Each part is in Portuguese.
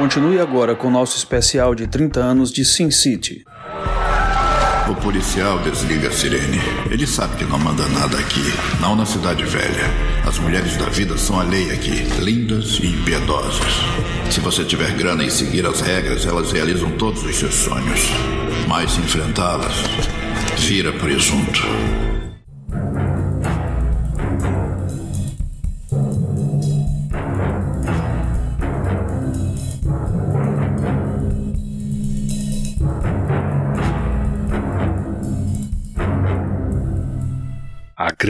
Continue agora com nosso especial de 30 anos de Sin City. O policial desliga a sirene. Ele sabe que não manda nada aqui, não na cidade velha. As mulheres da vida são a lei aqui, lindas e impiedosas. Se você tiver grana e seguir as regras, elas realizam todos os seus sonhos. Mas enfrentá-las, vira presunto.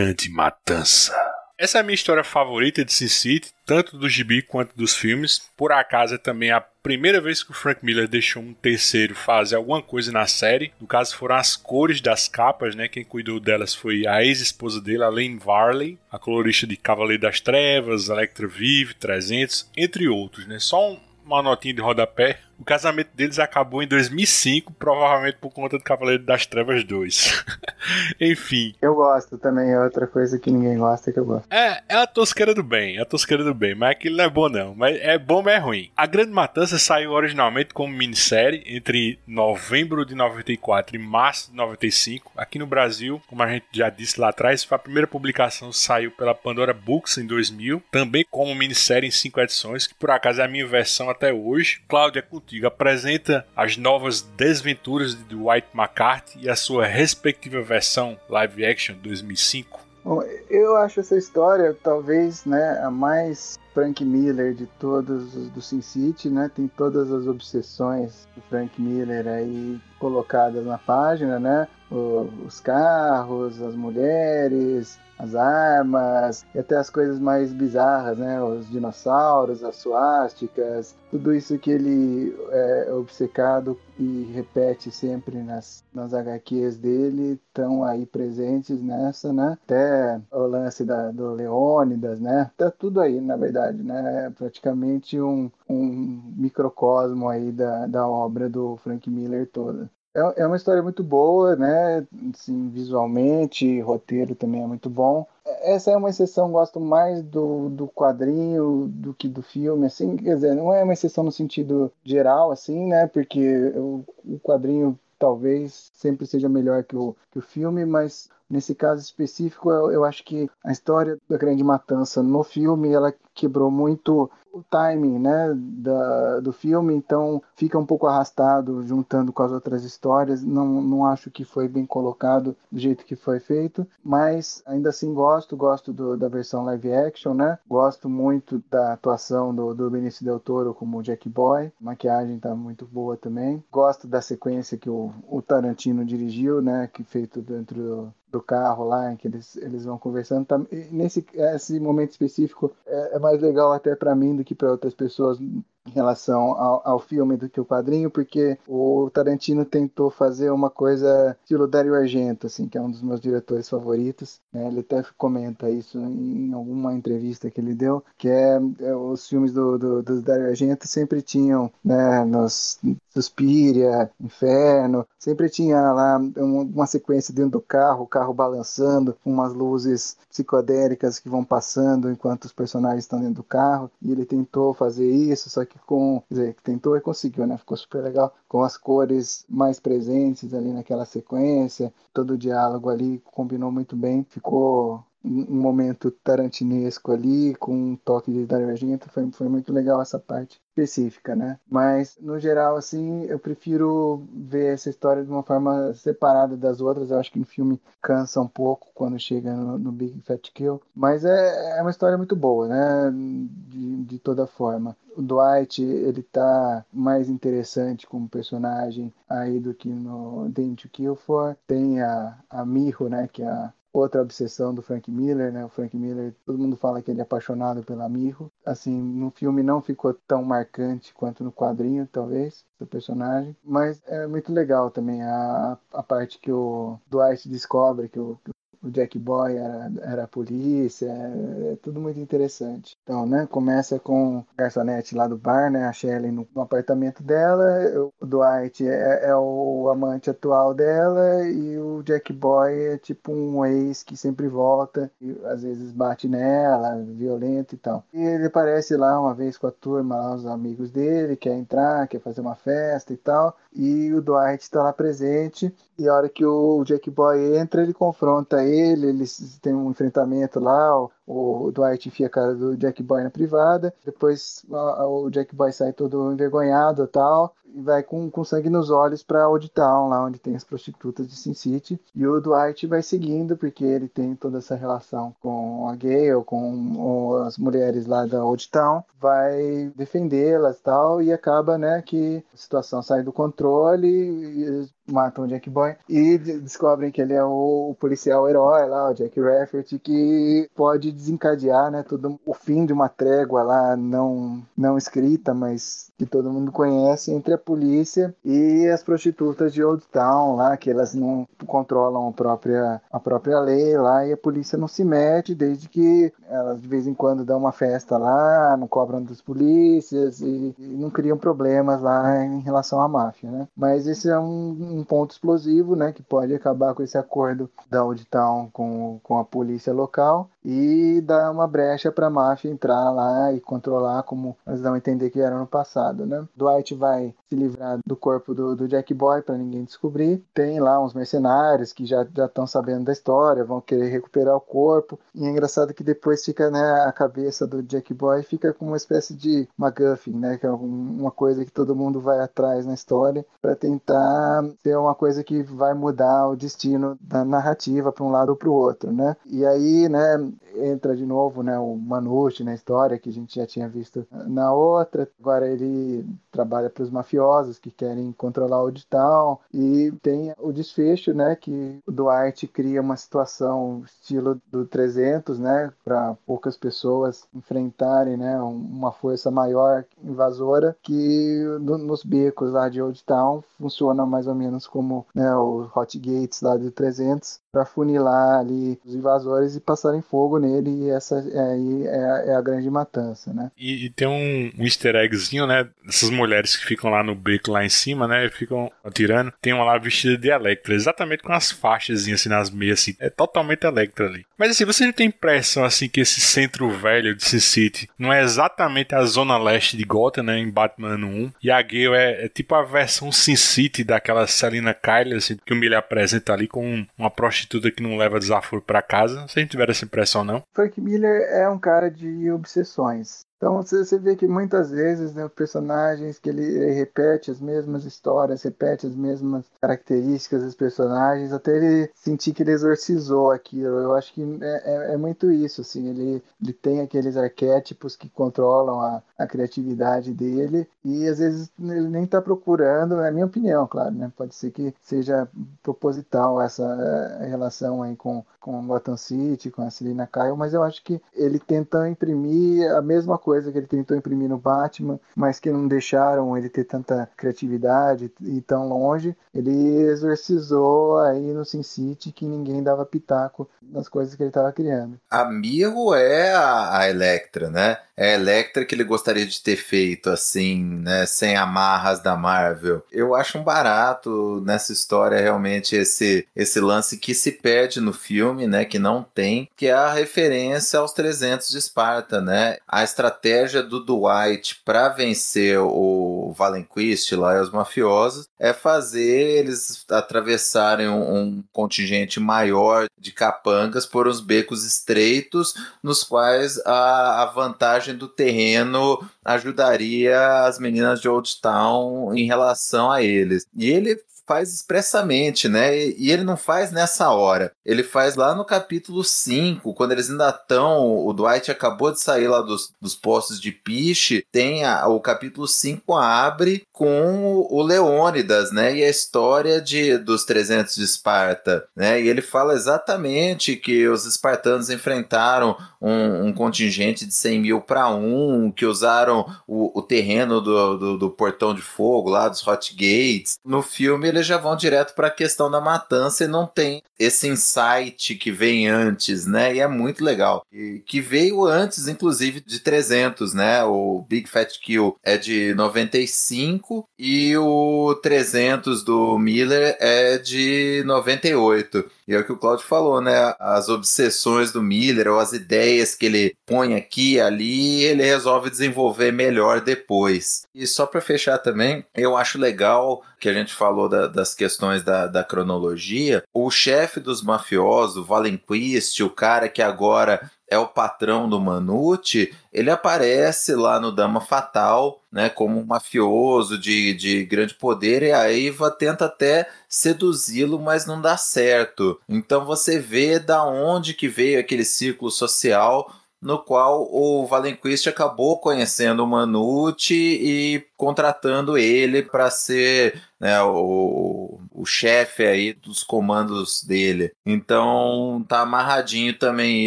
Grande Matança. Essa é a minha história favorita de Sin City, tanto do gibi quanto dos filmes. Por acaso é também a primeira vez que o Frank Miller deixou um terceiro fazer alguma coisa na série. No caso foram as cores das capas, né? Quem cuidou delas foi a ex-esposa dele, a Lane Varley, a colorista de Cavaleiro das Trevas, Electra Vive, 300, entre outros, né? Só um, uma notinha de rodapé. O casamento deles acabou em 2005, provavelmente por conta do Cavaleiro das Trevas 2. Enfim. Eu gosto também, é outra coisa que ninguém gosta que eu gosto. É, é a tosqueira do bem, é a tosqueira do bem, mas aquilo não é bom não, mas é bom, mas é ruim. A Grande Matança saiu originalmente como minissérie entre novembro de 94 e março de 95. Aqui no Brasil, como a gente já disse lá atrás, foi a primeira publicação saiu pela Pandora Books em 2000, também como minissérie em cinco edições, que por acaso é a minha versão até hoje. Cláudia, contigo, apresenta as novas desventuras de Dwight McCarthy e a sua respectiva versão live action 2005. Bom, eu acho essa história talvez né, a mais Frank Miller de todos os do Sin City, né? Tem todas as obsessões do Frank Miller aí colocadas na página, né? O, os carros, as mulheres, as armas e até as coisas mais bizarras, né? Os dinossauros, as suásticas, tudo isso que ele é obcecado e repete sempre nas, nas HQs dele estão aí presentes nessa, né? Até o lance da, do Leônidas, né? Tá tudo aí, na verdade, né? É praticamente um, um microcosmo aí da, da obra do Frank Miller toda. É, é uma história muito boa, né? Assim, visualmente, roteiro também é muito bom. Essa é uma exceção, gosto mais do, do quadrinho do que do filme, assim, quer dizer, não é uma exceção no sentido geral, assim, né? Porque o, o quadrinho talvez sempre seja melhor que o, que o filme, mas nesse caso específico eu, eu acho que a história da Grande Matança no filme ela quebrou muito o timing né, da, do filme, então fica um pouco arrastado juntando com as outras histórias. Não, não acho que foi bem colocado do jeito que foi feito, mas ainda assim gosto, gosto do, da versão live action, né? Gosto muito da atuação do, do Benício Del Toro como Jack Boy, a maquiagem tá muito boa também. Gosto da sequência que o, o Tarantino dirigiu, né? Que feito dentro do, do carro lá, em que eles, eles vão conversando. Tá, nesse esse momento específico é, é mais legal até para mim do que para outras pessoas em relação ao, ao, filme do que o quadrinho, porque o Tarantino tentou fazer uma coisa estilo Dario Argento, assim, que é um dos meus diretores favoritos. Né? Ele até comenta isso em alguma entrevista que ele deu, que é, é os filmes do, do, do Dario Argento sempre tinham, né, nos Suspiria, Inferno, sempre tinha lá uma sequência dentro do carro, o carro balançando, umas luzes psicodélicas que vão passando enquanto os personagens estão dentro do carro, e ele tentou fazer isso, só que com, quer dizer, tentou e conseguiu, né? Ficou super legal. Com as cores mais presentes ali naquela sequência, todo o diálogo ali combinou muito bem, ficou um momento tarantinesco ali, com um toque de Dario Argento, foi, foi muito legal essa parte específica, né? Mas, no geral, assim, eu prefiro ver essa história de uma forma separada das outras, eu acho que no filme cansa um pouco quando chega no, no Big Fat Kill, mas é, é uma história muito boa, né? De, de toda forma. O Dwight, ele tá mais interessante como personagem aí do que no Dente Kill For. Tem a, a Miho, né? Que é a outra obsessão do Frank Miller, né? O Frank Miller, todo mundo fala que ele é apaixonado pela Miho. Assim, no filme não ficou tão marcante quanto no quadrinho, talvez, do personagem. Mas é muito legal também a, a parte que o Dwight descobre que o, o Jack Boy era, era a polícia, é, é, tudo muito interessante. Então, né, começa com a garçonete lá do bar, né, a Shelley no, no apartamento dela, o Dwight é, é, o amante atual dela e o Jack Boy é tipo um ex que sempre volta e às vezes bate nela, violento e tal. E ele aparece lá uma vez com a turma, lá, os amigos dele, quer entrar, quer fazer uma festa e tal, e o Dwight está lá presente e a hora que o Jack Boy entra, ele confronta ele, eles têm um enfrentamento lá, o, o Dwight enfia a cara do Jack Boy na privada, depois o Jack Boy sai todo envergonhado e tal, e vai com, com sangue nos olhos para Old Town, lá onde tem as prostitutas de Sin City. E o Dwight vai seguindo, porque ele tem toda essa relação com a Gale, com as mulheres lá da Old Town, vai defendê-las tal, e acaba, né, que a situação sai do controle, e matam o Jack Boy e descobrem que ele é o, policial herói lá, o Jack Rafferty, que pode desencadear, né, todo o fim de uma trégua lá não não escrita, mas que todo mundo conhece entre a polícia e as prostitutas de Old Town lá, que elas não controlam a própria a própria lei lá e a polícia não se mete desde que elas de vez em quando dão uma festa lá, não cobram das polícias e, e não criam problemas lá em relação à máfia, né? Mas esse é um um ponto explosivo, né, que pode acabar com esse acordo da Old Town com, com a polícia local e dar uma brecha para a máfia entrar lá e controlar, como eles dão a entender que era no passado, né? Dwight vai se livrar do corpo do, do Jack Boy para ninguém descobrir. Tem lá uns mercenários que já estão sabendo da história, vão querer recuperar o corpo. E é engraçado que depois fica, né, a cabeça do Jack Boy fica com uma espécie de MacGuffin, né, que é uma coisa que todo mundo vai atrás na história para tentar ser uma coisa que vai mudar o destino da narrativa para um lado ou para o outro, né? E aí, né, um, entra de novo, né, o Manucci na história que a gente já tinha visto na outra. Agora ele trabalha para os mafiosos que querem controlar o digital e tem o desfecho, né, que o Duarte cria uma situação estilo do 300, né, para poucas pessoas enfrentarem, né, uma força maior invasora que no, nos becos lá de Old Town funciona mais ou menos como né, os hot gates lá do 300 para funilar ali os invasores e passarem fogo nele e essa aí é, é, a grande matança, né? E, e tem um, um, easter eggzinho, né? Essas mulheres que ficam lá no beco lá em cima, né? Ficam atirando. Tem uma lá vestida de Electra, exatamente com as faixas assim nas meias, assim. É totalmente Electra ali. Mas assim, você não tem impressão assim que esse centro velho de Sin City não é exatamente a zona leste de Gotham, né? Em Batman 1. E a Gale é, é tipo a versão Sin City daquela Selina Kyle, assim, que o Miller apresenta ali com uma prostituta que não leva desaforo para casa. Se a gente tiver essa impressão, não. Frank Miller é um cara de obsessões. Então você vê que muitas vezes né, personagens que ele, repete as mesmas histórias, repete as mesmas características dos personagens, até ele sentir que ele exorcizou aquilo. Eu acho que é, é, é muito isso, assim, ele, ele tem aqueles arquétipos que controlam a, a criatividade dele e às vezes ele nem está procurando, é a minha opinião, claro, né? Pode ser que seja proposital essa eh, relação aí com, com Gotham City, com a Selina Kyle, mas eu acho que ele tenta imprimir a mesma coisa coisa que ele tentou imprimir no Batman, mas que não deixaram ele ter tanta criatividade e tão longe. Ele exorcizou aí no Sin City que ninguém dava pitaco nas coisas que ele estava criando. Amigo é a, a Electra, né? É Electra que ele gostaria de ter feito assim, né? Sem amarras da Marvel. Eu acho um barato nessa história realmente esse, esse lance que se perde no filme, né? Que não tem, que é a referência aos 300 de Esparta, né? A estratégia estratégia do Dwight para vencer o Valenquist lá e os mafiosos é fazer eles atravessarem um, um, contingente maior de capangas por uns becos estreitos, nos quais a, a vantagem do terreno ajudaria as meninas de Old Town em relação a eles. E ele faz expressamente, né? E, ele não faz nessa hora. Ele faz lá no capítulo 5, quando eles ainda estão. O Dwight acabou de sair lá dos, dos postos de piche. Tem a, o capítulo 5 abre com o Leônidas, né? E a história de, dos 300 de Esparta, né? E ele fala exatamente que os espartanos enfrentaram um, um contingente de 100 mil para um, que usaram o, o terreno do, do, do, portão de fogo lá, dos Hot Gates. No filme ele eles já vão direto para a questão da matança e não tem esse insight que vem antes, né? E é muito legal. E que veio antes, inclusive, de 300, né? O Big Fat Kill é de 95 e o 300 do Miller é de 98. E é o que o Claudio falou, né? As obsessões do Miller ou as ideias que ele põe aqui e ali, ele resolve desenvolver melhor depois. E só para fechar também, eu acho legal que a gente falou da, das questões da, da cronologia. O chefe dos mafiosos, o Valenquist, o cara que agora é o patrão do Manute, ele aparece lá no Dama Fatal, né, como um mafioso de, de grande poder, e a Eva tenta até seduzi-lo, mas não dá certo. Então você vê da onde que veio aquele círculo social no qual o Valenquist acabou conhecendo o Manute e contratando ele para ser né, o, o chefe aí dos comandos dele. Então tá amarradinho também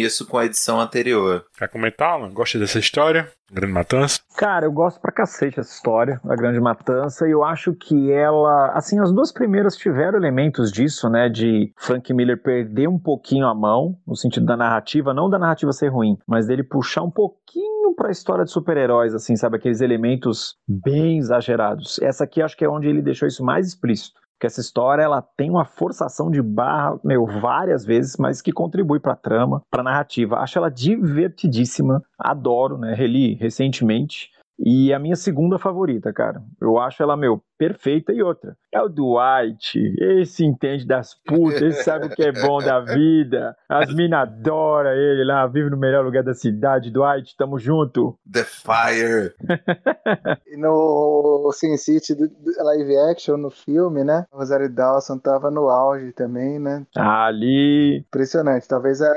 isso com a edição anterior. Quer comentar, mano? Gosta dessa história? Grande Matança? Cara, eu gosto pra cacete dessa história, a Grande Matança, e eu acho que ela, assim, as duas primeiras tiveram elementos disso, né, de Frank Miller perder um pouquinho a mão, no sentido da narrativa, não da narrativa ser ruim, mas dele puxar um pouquinho pra história de super-heróis, assim, sabe, aqueles elementos bem exagerados. Essa aqui acho que é onde ele deixou isso mais explícito que essa história ela tem uma forçação de barra, meu, várias vezes, mas que contribui para a trama, para a narrativa. Acho ela divertidíssima, adoro, né? Reli recentemente. E a minha segunda favorita, cara. Eu acho ela, meu, perfeita e outra. É o Dwight. Esse entende das putas, esse sabe o que é bom da vida. As minas adoram ele lá, vive no melhor lugar da cidade. Dwight, tamo junto. The Fire. e no Sin City live action, no filme, né? O Rosário Dawson tava no auge também, né? Ali. Impressionante. Talvez é,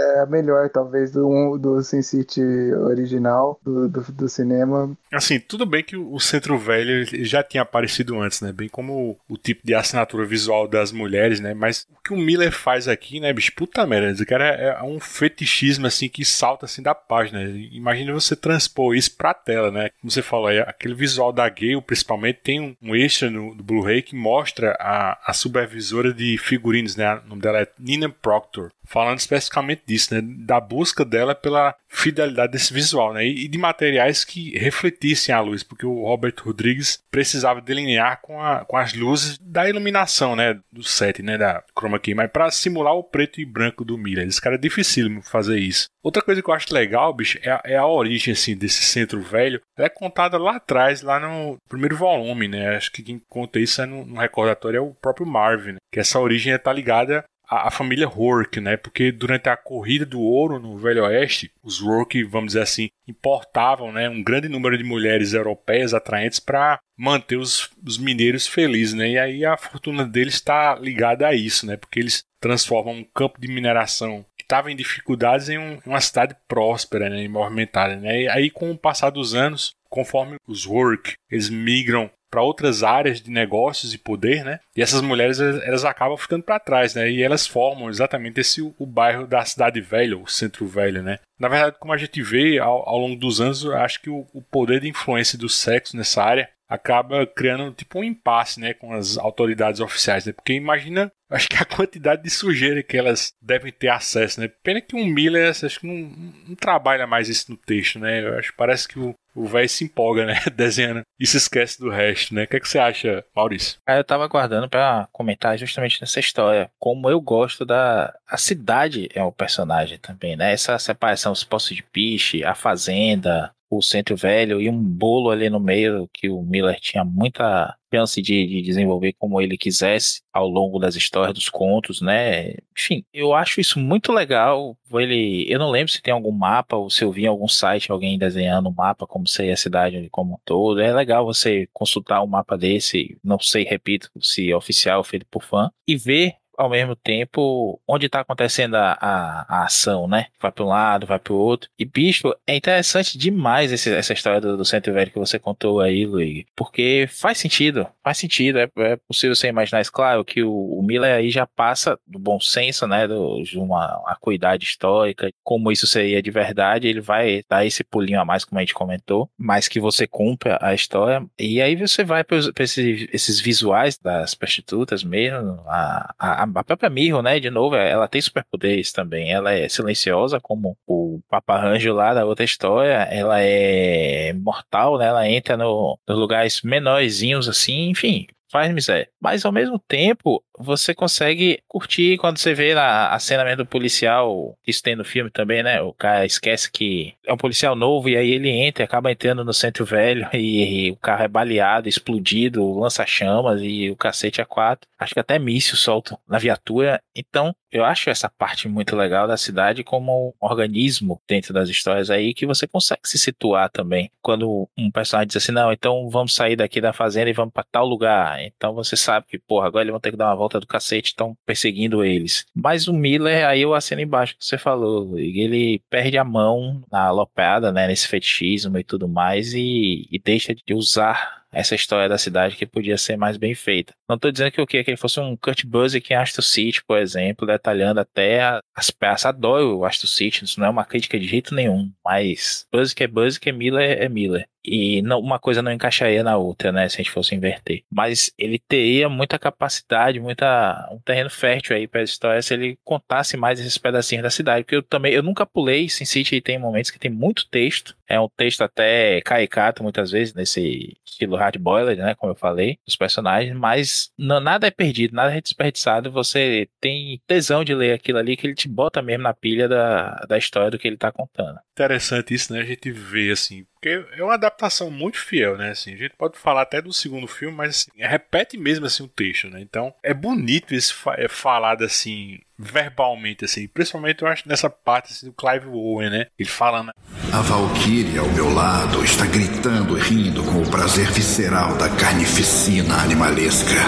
é, a melhor, talvez, do, do Sin City original, do, do, do cinema. Assim, tudo bem que o Centro Velho já tinha aparecido antes, né? Bem como o, o, tipo de assinatura visual das mulheres, né? Mas o que o Miller faz aqui, né, bicho? Puta merda, esse cara é, é um fetichismo, assim, que salta, assim, da página. Imagina você transpor isso pra tela, né? Como você falou, é, aquele visual da Gale, principalmente, tem um, um extra no, no Blu-ray que mostra a, a supervisora de figurinos, né? O nome dela é Nina Proctor falando especificamente disso, né, da busca dela pela fidelidade desse visual, né, e de materiais que refletissem a luz, porque o Robert Rodrigues precisava delinear com, a, com as luzes da iluminação, né, do set, né, da chroma key, mas para simular o preto e branco do Miller. Esse cara é dificílimo fazer isso. Outra coisa que eu acho legal, bicho, é a, é a origem assim desse centro velho. Ela é contada lá atrás, lá no primeiro volume, né? Acho que quem conta isso é no, no recordatório é o próprio Marvin, né? que essa origem está ligada a, a, família Rourke, né? Porque durante a corrida do ouro no Velho Oeste, os Rourke, vamos dizer assim, importavam, né, um grande número de mulheres europeias atraentes para manter os, os mineiros felizes, né? E aí a fortuna deles está ligada a isso, né? Porque eles transformam um campo de mineração que estava em dificuldades em, um, uma cidade próspera, né, e movimentada, né? E aí com o passar dos anos, conforme os Rourke, eles migram para outras áreas de negócios e poder, né? E essas mulheres elas acabam ficando para trás, né? E elas formam exatamente esse o, bairro da cidade velha, o centro velho, né? Na verdade, como a gente vê ao, ao longo dos anos, acho que o, o poder de influência do sexo nessa área acaba criando tipo um impasse, né, com as autoridades oficiais, né? Porque imagina, acho que a quantidade de sujeira que elas devem ter acesso, né? Pena que um Miller, acho que não, não trabalha mais isso no texto, né? Eu acho parece que o o velho se empolga, né? Desenhando e se esquece do resto, né? O que, é que você acha, Maurício? Ah, eu tava aguardando para comentar justamente nessa história. Como eu gosto da. A cidade é um personagem também, né? Essa separação, os postos de piche, a fazenda, o centro velho e um bolo ali no meio que o Miller tinha muita chance de, de, desenvolver como ele quisesse ao longo das histórias dos contos, né? Enfim, eu acho isso muito legal. Ele, eu não lembro se tem algum mapa ou se eu vi em algum site alguém desenhando um mapa como seria a cidade como um todo. É legal você consultar um mapa desse, não sei, repito, se é oficial feito por fã e ver ao mesmo tempo onde está acontecendo a, a, a, ação, né? Vai para um lado, vai para o outro. E, bicho, é interessante demais esse, essa história do, do Centro Velho que você contou aí, Luigi, porque faz sentido, faz sentido. É, é possível você imaginar isso, claro, que o, o, Miller aí já passa do bom senso, né? Do, de uma acuidade histórica, como isso seria de verdade, ele vai dar esse pulinho a mais, como a gente comentou, mas que você cumpra a história. E aí você vai para esses, esses visuais das prostitutas mesmo, a, a, a própria Mirro, né? De novo, ela tem superpoderes também. Ela é silenciosa, como o Paparranjo lá da outra história. Ela é mortal, né? Ela entra no, nos lugares menorzinhos assim, enfim faz miséria. Mas ao mesmo tempo, você consegue curtir quando você vê a, cena mesmo do policial, isso tem no filme também, né? O cara esquece que é um policial novo e aí ele entra, acaba entrando no centro velho e, e o carro é baleado, explodido, lança chamas e o cacete é quatro. Acho que até míssil solto na viatura. Então, eu acho essa parte muito legal da cidade como um organismo dentro das histórias aí que você consegue se situar também. Quando um personagem diz assim, não, então vamos sair daqui da fazenda e vamos para tal lugar. Então você sabe que, porra, agora eles vão ter que dar uma volta do cacete estão perseguindo eles. Mas o Miller, aí eu assino embaixo que você falou, ele perde a mão na alopeada, né, nesse fetichismo e tudo mais, e, e deixa de usar essa história da cidade que podia ser mais bem feita. Não estou dizendo que o quê? Que ele fosse um Kurt Busiek em Astro City, por exemplo, detalhando até as peças. Adoro o Astro City, isso não é uma crítica de jeito nenhum, mas Busiek é Busiek, é Miller é Miller. E não, uma coisa não encaixaria na outra, né? Se a gente fosse inverter. Mas ele teria muita capacidade, muita, um terreno fértil aí para a história se ele contasse mais esses pedacinhos da cidade. Porque eu também, eu nunca pulei Sin City e tem momentos que tem muito texto. É um texto até caricato muitas vezes, nesse estilo hard boiled, né, como eu falei, dos personagens, mas não, nada é perdido, nada é desperdiçado, você tem tesão de ler aquilo ali que ele te bota mesmo na pilha da, da história do que ele tá contando. Interessante isso, né, a gente vê assim, porque é uma adaptação muito fiel, né, assim, a gente pode falar até do segundo filme, mas assim, repete mesmo assim o texto, né, então é bonito esse é falado assim, verbalmente, assim, principalmente eu acho nessa parte assim, do Clive Owen, né, ele falando... A Valkyrie ao meu lado está gritando e rindo com o prazer visceral da carnificina animalesca.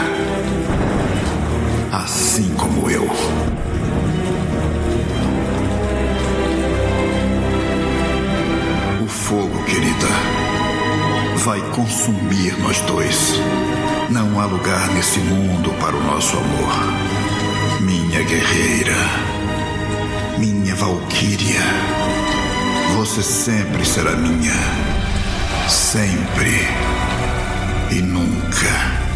Assim como eu. Querida, vai consumir nós dois. Não há lugar nesse mundo para o nosso amor. Minha guerreira, minha valquíria, você sempre será minha. Sempre e nunca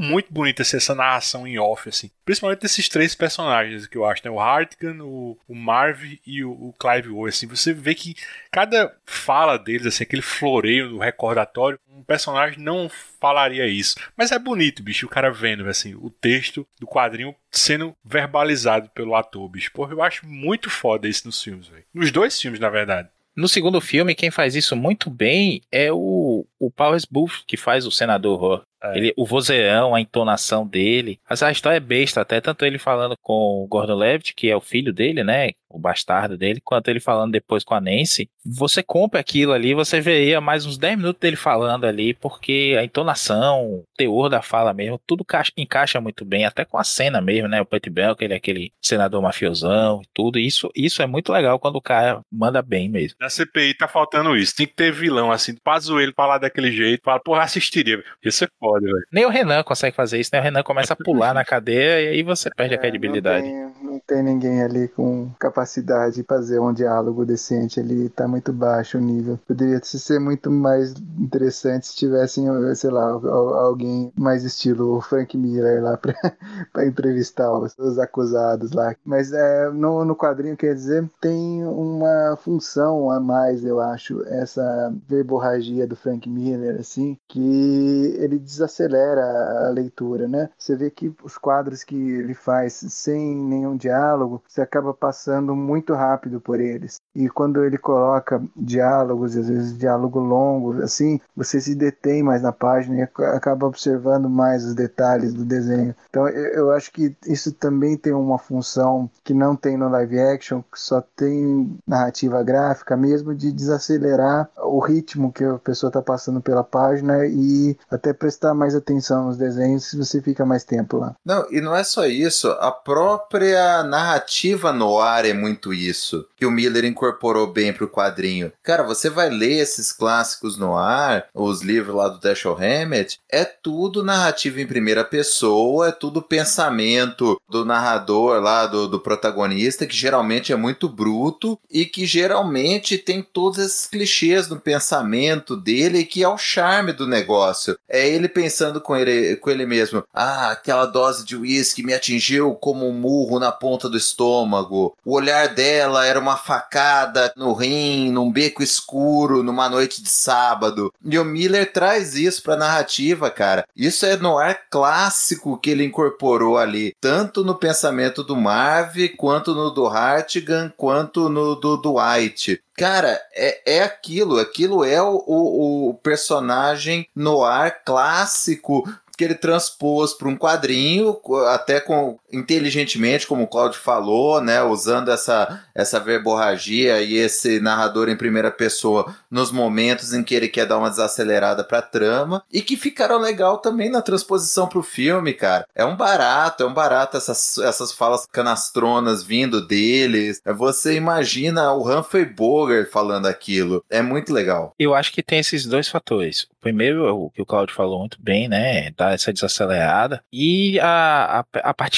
muito bonita assim, essa narração em off, assim. Principalmente desses três personagens que eu acho, né? O Hartigan, o, o Marv e o, o Clive Owen, assim. Você vê que cada fala deles, assim, aquele floreio do recordatório, um personagem não falaria isso. Mas é bonito, bicho, o cara vendo, assim, o texto do quadrinho sendo verbalizado pelo ator, bicho. Porra, eu acho muito foda isso nos filmes, velho. Nos dois filmes, na verdade. No segundo filme, quem faz isso muito bem é o, o Powers Booth, que faz o Senador é. Ele, o vozeirão, a entonação dele. Mas a história é besta, até tanto ele falando com o Gordon Levitt, que é o filho dele, né? O bastardo dele, quanto ele falando depois com a Nancy. Você compra aquilo ali, você veria mais uns 10 minutos dele falando ali, porque a entonação, o teor da fala mesmo, tudo encaixa muito bem, até com a cena mesmo, né? O Pet Bell, que ele é aquele senador mafiosão e tudo. Isso, isso é muito legal quando o cara manda bem mesmo. Na CPI tá faltando isso. Tem que ter vilão, assim, ele falar daquele jeito, fala, porra, assistiria. Isso é foda pode, velho. Nem o Renan consegue fazer isso, né? O Renan começa a pular na cadeia e aí você perde é, a credibilidade. Não tem, não tem, ninguém ali com capacidade de fazer um diálogo decente ali, tá muito baixo o nível. Poderia ser muito mais interessante se tivessem, sei lá, alguém mais estilo Frank Miller lá pra entrevistar os, os, acusados lá. Mas é, no, no quadrinho, quer dizer, tem uma função a mais, eu acho, essa verborragia do Frank Miller, assim, que ele desacelera a leitura, né? Você vê que os quadros que ele faz sem nenhum diálogo, você acaba passando muito rápido por eles. e quando ele coloca diálogos, às vezes diálogo longo, assim, você se detém mais na página e acaba observando mais os detalhes do desenho. Então eu acho que isso também tem uma função que não tem no live action, que só tem narrativa gráfica mesmo, de desacelerar o ritmo que a pessoa está passando pela página e até prestar mais atenção nos desenhos se você fica mais tempo lá. Não, e não é só isso, a própria narrativa no ar é muito isso, que o Miller incorporou bem pro quadrinho. Cara, você vai ler esses clássicos no ar, os livros lá do Dashiell Hammett, é tudo narrativa em primeira pessoa, é tudo pensamento do narrador lá, do, do protagonista, que geralmente é muito bruto e que geralmente tem todos esses clichês no pensamento dele, que é o charme do negócio. É ele pensando com ele, com ele mesmo: ah, aquela dose de uísque me atingiu como um murro na ponta do estômago. O olhar dela era uma facada no rim, num beco escuro, numa noite de sábado. E o Miller traz isso pra narrativa, cara. Isso é no ar clássico que ele incorporou ali, tanto no pensamento do Marv, quanto no do Hartigan, quanto no do Dwight. Cara, é, é aquilo. Aquilo é o, o, o personagem no ar clássico que ele transpôs para um quadrinho, até com inteligentemente, como o Claudio falou, né, usando essa, essa verborragia e esse narrador em primeira pessoa nos momentos em que ele quer dar uma desacelerada para a trama e que ficaram legal também na transposição para o filme, cara. É um barato, é um barato essas, essas falas canastronas vindo deles. Você imagina o Humphrey Bogart falando aquilo. É muito legal. Eu acho que tem esses dois fatores. Primeiro, o que o Claudio falou muito bem, né? Dá essa desacelerada. E a, a, a, parte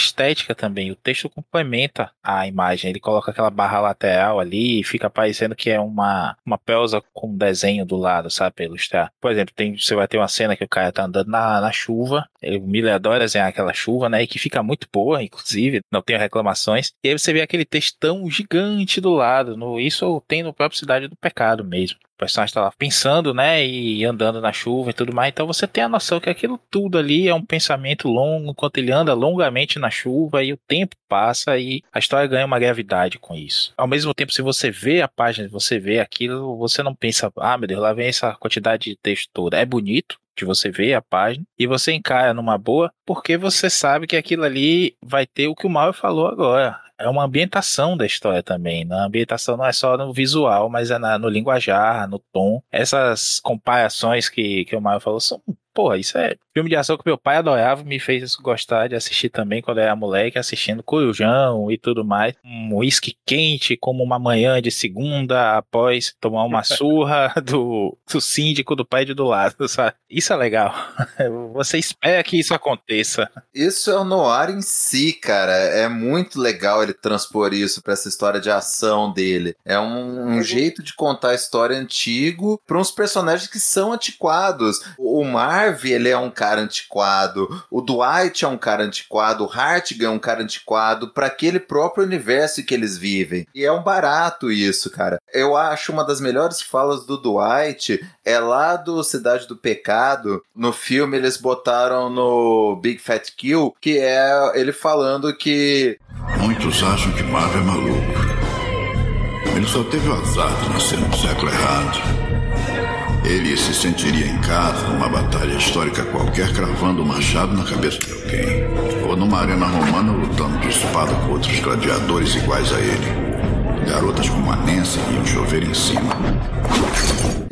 também. O texto complementa a imagem. Ele coloca aquela barra lateral ali e fica parecendo que é uma, uma pelsa com um desenho do lado, sabe? Pra ilustrar. Por exemplo, tem, você vai ter uma cena que o cara tá andando na, na chuva. O Miller adora desenhar aquela chuva, né? E que fica muito boa, inclusive. Não tem reclamações. E aí você vê aquele textão gigante do lado. No, isso tem no próprio Cidade do Pecado mesmo personagem está lá pensando, né, e andando na chuva e tudo mais. Então você tem a noção que aquilo tudo ali é um pensamento longo, enquanto ele anda longamente na chuva e o tempo passa e a história ganha uma gravidade com isso. Ao mesmo tempo, se você vê a página, você vê aquilo, você não pensa, ah, meu Deus, lá vem essa quantidade de texto toda. É bonito, de você ver a página e você encara numa boa, porque você sabe que aquilo ali vai ter o que o Mauro falou agora é uma ambientação da história também. Né? A ambientação não é só no visual, mas é na, no linguajar, no tom. Essas comparações que, que o Mario falou são Porra, isso é filme de ação que meu pai adorava, me fez gostar de assistir também quando era moleque, assistindo Corujão e tudo mais. Um uísque quente, como uma manhã de segunda, após tomar uma surra do, do síndico do pai de do lado, sabe? Isso é legal. Você espera que isso aconteça. Isso é o noir em si, cara. É muito legal ele transpor isso para essa história de ação dele. É um, um jeito de contar a história antigo para uns personagens que são antiquados. O Mar Harvey, ele é um cara antiquado, o Dwight é um cara antiquado, o Hartigan é um cara antiquado para aquele próprio universo que eles vivem. E é um barato isso, cara. Eu acho uma das melhores falas do Dwight é lá do Cidade do Pecado. No filme eles botaram no Big Fat Kill, que é ele falando que Muitos acham que Marvel é maluco. Ele só teve o azar de nascer no século errado. Ele se sentiria em casa numa batalha histórica qualquer cravando um machado na cabeça de alguém. Ou numa arena romana lutando de espada com outros gladiadores iguais a ele. Garotas como a Nancy chover em cima.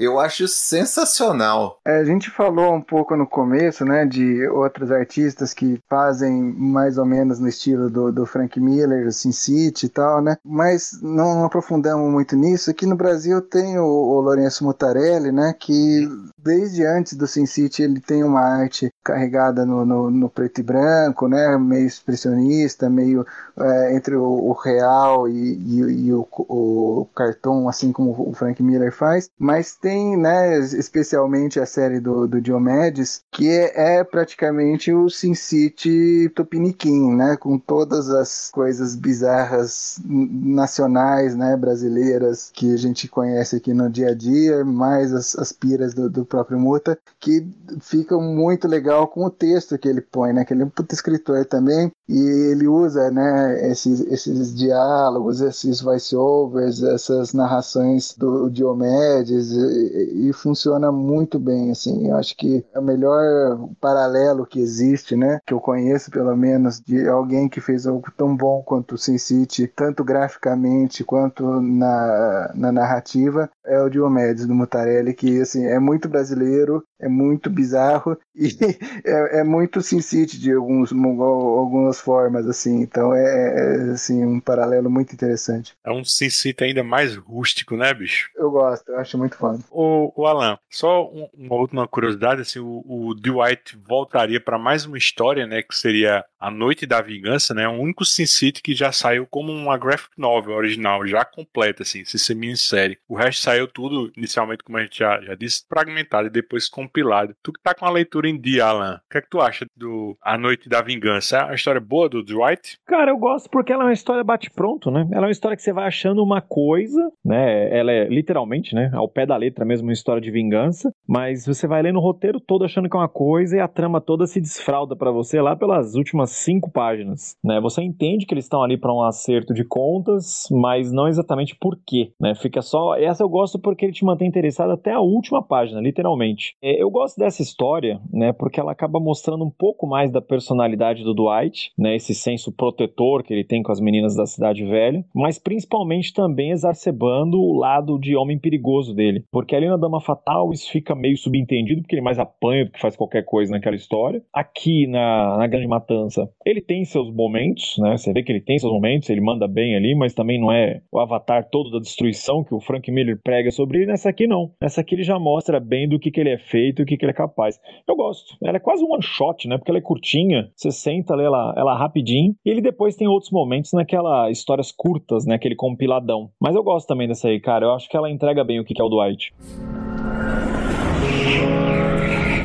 Eu acho sensacional. É, a gente falou um pouco no começo, né, de outros artistas que fazem mais ou menos no estilo do, do Frank Miller, Sin City e tal, né? Mas não aprofundamos muito nisso. Aqui no Brasil tem o, o Lourenço Mutarelli, né, que desde antes do Sin City ele tem uma arte carregada no, no, no preto e branco, né, meio expressionista, meio é, entre o, o real e, e, e o, o cartão, assim como o Frank Miller faz. Mas tem tem, né, especialmente a série do, do Diomedes, que é, é praticamente o Sin City Tupiniquim, né, com todas as coisas bizarras nacionais, né, brasileiras, que a gente conhece aqui no dia a dia, mais as, as piras do, do próprio Muta, que ficam muito legal com o texto que ele põe, né, que ele é um escritor também, E ele usa né, esses, esses diálogos, esses voice-overs, essas narrações do Diomedes e, e, funciona muito bem. Assim, eu acho que é o melhor paralelo que existe, né, que eu conheço pelo menos, de alguém que fez algo tão bom quanto o Sin City, tanto graficamente quanto na, na narrativa, é o Diomedes do Mutarelli, que assim, é muito brasileiro, é muito bizarro e é, é muito Sin City de alguns, algumas formas, assim. Então é, é, assim, um paralelo muito interessante. É um Sin City ainda mais rústico, né, bicho? Eu gosto, eu acho muito foda. O, o Alan, só um, uma última curiosidade, assim, o, o Dwight voltaria para mais uma história, né, que seria A Noite da Vingança, né, o único Sin City que já saiu como uma graphic novel original, já completa, assim, ser minissérie. O resto saiu tudo, inicialmente, como a gente já, já disse, fragmentado e depois compilado. Tu que tá com a leitura em dia, Alan, o que é que tu acha do A Noite da Vingança? É uma história boa do Dwight? Cara, eu gosto porque ela é uma história bate-pronto, né? Ela é uma história que você vai achando uma coisa, né? Ela é literalmente, né? Ao pé da letra mesmo, uma história de vingança, mas você vai lendo o roteiro todo achando que é uma coisa e a trama toda se desfralda para você lá pelas últimas cinco páginas, né? Você entende que eles estão ali para um acerto de contas, mas não exatamente por quê, né? Fica só. Essa eu gosto porque ele te mantém interessado até a última página, literalmente. É, eu gosto dessa história, né? Porque ela acaba mostrando um pouco mais da personalidade do Dwight, né? Esse senso protetor que ele tem com as meninas da cidade velha, mas principalmente também exacerbando o lado de homem perigoso dele. Porque ali na Dama Fatal isso fica meio subentendido, porque ele mais apanha do que faz qualquer coisa naquela história. Aqui na, na Grande Matança, ele tem seus momentos, né? Você vê que ele tem seus momentos, ele manda bem ali, mas também não é o avatar todo da destruição que o Frank Miller prega sobre ele. Nessa aqui não. Nessa aqui ele já mostra bem do que, que ele é feito e o que, que ele é capaz. Eu gosto. Ela é quase um one shot, né? Porque ela é curtinha, você senta, lê ela, ela rapidinho. E ele depois tem outros momentos naquela histórias curtas, né? Aquele compiladão. Mas eu gosto também dessa aí, cara. Eu acho que ela entrega bem o que, que é o Dwight.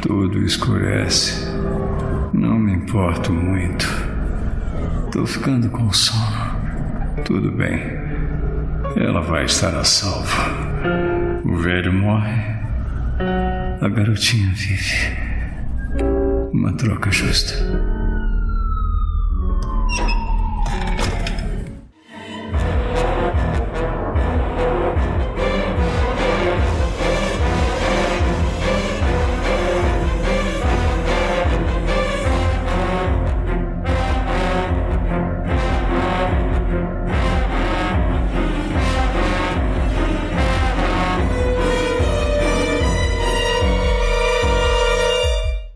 Tudo escurece. Não me importo muito. Tô ficando com sono. Tudo bem. Ela vai estar a salvo. O velho morre. A garotinha vive. Uma troca justa.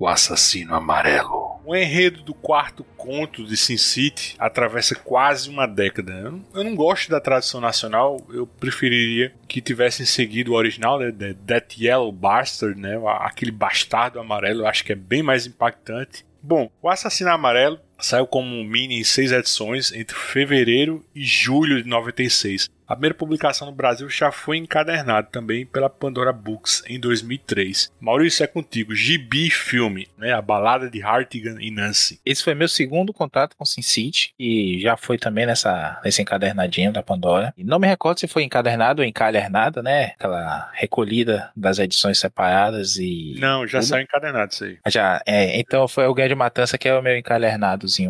Assassino Amarelo. O enredo do quarto conto de Sin City atravessa quase uma década. Eu não, gosto da tradução nacional, eu preferiria que tivessem seguido o original, né, That Yellow Bastard, né, aquele bastardo amarelo, eu acho que é bem mais impactante. Bom, o Assassino Amarelo saiu como mini em seis edições entre fevereiro e julho de 96. A primeira publicação no Brasil já foi encadernada também pela Pandora Books em 2003. Maurício, é contigo. Gibi Filme, né? A balada de Hartigan e Nancy. Esse foi meu segundo contato com Sin City e já foi também nessa, nesse encadernadinho da Pandora. E não me recordo se foi encadernado ou encadernada, né? Aquela recolhida das edições separadas e... Não, já tudo. saiu encadernado isso aí. Já, é. Então foi o de Matança que é o meu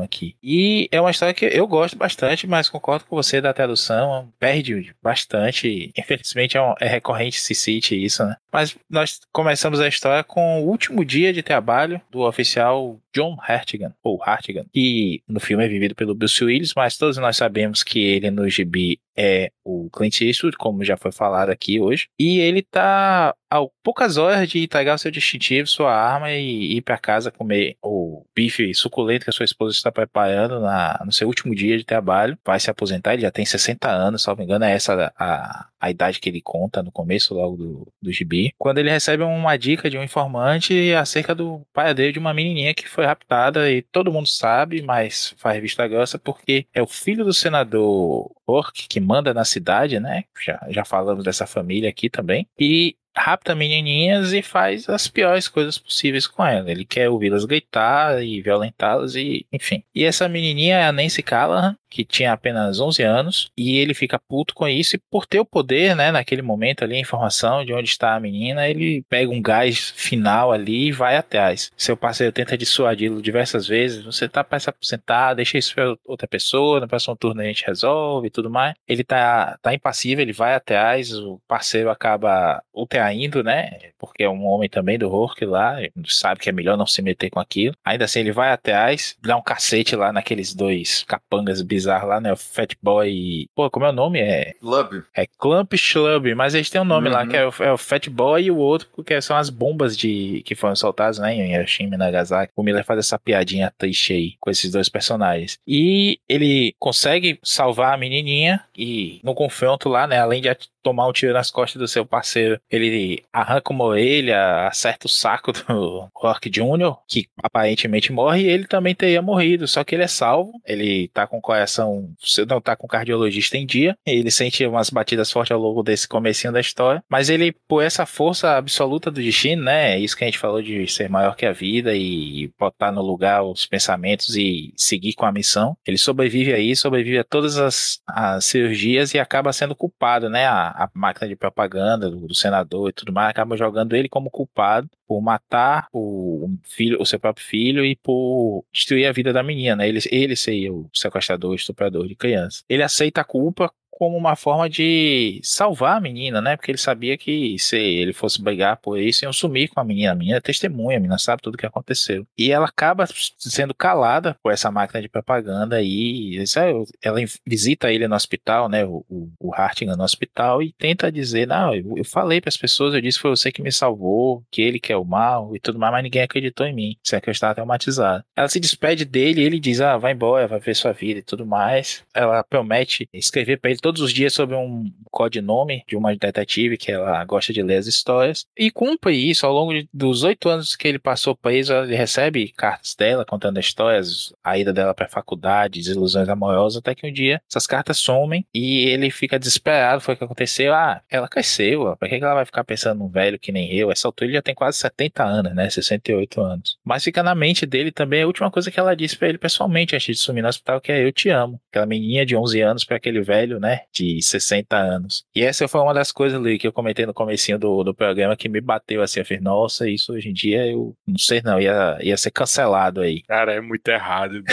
aqui. E é uma história que eu gosto bastante, mas concordo com você da tradução. Perde bastante. Infelizmente é, um, é recorrente se cite isso, né? Mas nós começamos a história com o último dia de trabalho do oficial John Hartigan, ou Hartigan, que no filme é vivido pelo Bruce Willis, mas todos nós sabemos que ele no gibi é o Clint Eastwood, como já foi falado aqui hoje. E ele tá a poucas horas de entregar o seu distintivo, sua arma e ir para casa comer o bife suculento que a sua esposa está preparando na, no seu último dia de trabalho. Vai se aposentar, ele já tem 60 anos, se não me engano, é essa a, a idade que ele conta no começo logo do, do gibi. Quando ele recebe uma dica de um informante acerca do paradeiro de uma menininha que foi raptada e todo mundo sabe, mas faz vista grossa porque é o filho do senador Orc que manda na cidade, né? Já, já falamos dessa família aqui também. E rapta menininhas e faz as piores coisas possíveis com ela. Ele quer ouvi-las gritar e violentá-las e, enfim. E essa menininha é a Nancy Callahan, que tinha apenas 11 anos, e ele fica puto com isso, e por ter o poder, né, naquele momento ali, a informação de onde está a menina, ele pega um gás final ali e vai atrás. Seu parceiro tenta dissuadi-lo diversas vezes, você tá para se aposentar, deixa isso pra outra pessoa, no próximo turno a gente resolve e tudo mais. Ele tá, tá impassível, ele vai atrás, o parceiro acaba o traindo, né, porque é um homem também do Hork lá, sabe que é melhor não se meter com aquilo. Ainda assim, ele vai atrás, dá um cacete lá naqueles dois capangas bizarros lá, né? O Fat Boy. Pô, como é o nome? É. Club. É Clump Schlub, mas eles têm um nome Uhum. lá, que é o, é o Fat Boy e o outro, que são as bombas de que foram soltadas, né? Em Hiroshima e Nagasaki. O Miller faz essa piadinha triste aí com esses dois personagens. E ele consegue salvar a menininha e no confronto lá, né? Além de tomar um tiro nas costas do seu parceiro, ele arranca uma orelha, acerta o saco do Rock Jr., que aparentemente morre, ele também teria morrido, só que ele é salvo, ele tá com o coração, não tá com o cardiologista em dia, ele sente umas batidas fortes ao longo desse comecinho da história, mas ele, por essa força absoluta do destino, né, é isso que a gente falou de ser maior que a vida e botar no lugar os pensamentos e seguir com a missão, ele sobrevive aí, sobrevive a todas as, as cirurgias e acaba sendo culpado, né, a, a máquina de propaganda do, do senador e tudo mais, acaba jogando ele como culpado por matar o filho, o seu próprio filho e por destruir a vida da menina, né? Ele, ele seria o sequestrador, estuprador de criança. Ele aceita a culpa como uma forma de salvar a menina, né? Porque ele sabia que se ele fosse brigar por isso, iam sumir com a menina. A menina é testemunha, a menina sabe tudo o que aconteceu. E ela acaba sendo calada por essa máquina de propaganda e é- ela visita ele no hospital, né? O, o, o no hospital e tenta dizer: Não, eu, eu falei para as pessoas, eu disse que foi você que me salvou, que ele que é o mal e tudo mais, mas ninguém acreditou em mim. Isso é que eu estava traumatizado. Ela se despede dele e ele diz: Ah, vai embora, vai ver sua vida e tudo mais. Ela promete escrever para ele todos os dias sobre um codinome de uma detetive que ela gosta de ler as histórias. E cumpre isso ao longo de- dos oito anos que ele passou preso. Ele recebe cartas dela contando histórias, a ida dela para a faculdade, desilusões amorosas, até que um dia essas cartas somem e ele fica desesperado. Foi o que aconteceu. Ah, ela cresceu. ó. Pra que ela vai ficar pensando num velho que nem eu? Essa altura ele já tem quase 70 anos, né? 68 anos. Mas fica na mente dele também a última coisa que ela disse pra ele pessoalmente antes de sumir no hospital, que é eu te amo. Aquela menininha de 11 anos pra aquele velho, né? De 60 anos. E essa foi uma das coisas, Lee, que eu comentei no comecinho do, do programa que me bateu assim. Eu falei, nossa, isso hoje em dia eu não sei não, ia, ia ser cancelado aí. Cara, é muito errado.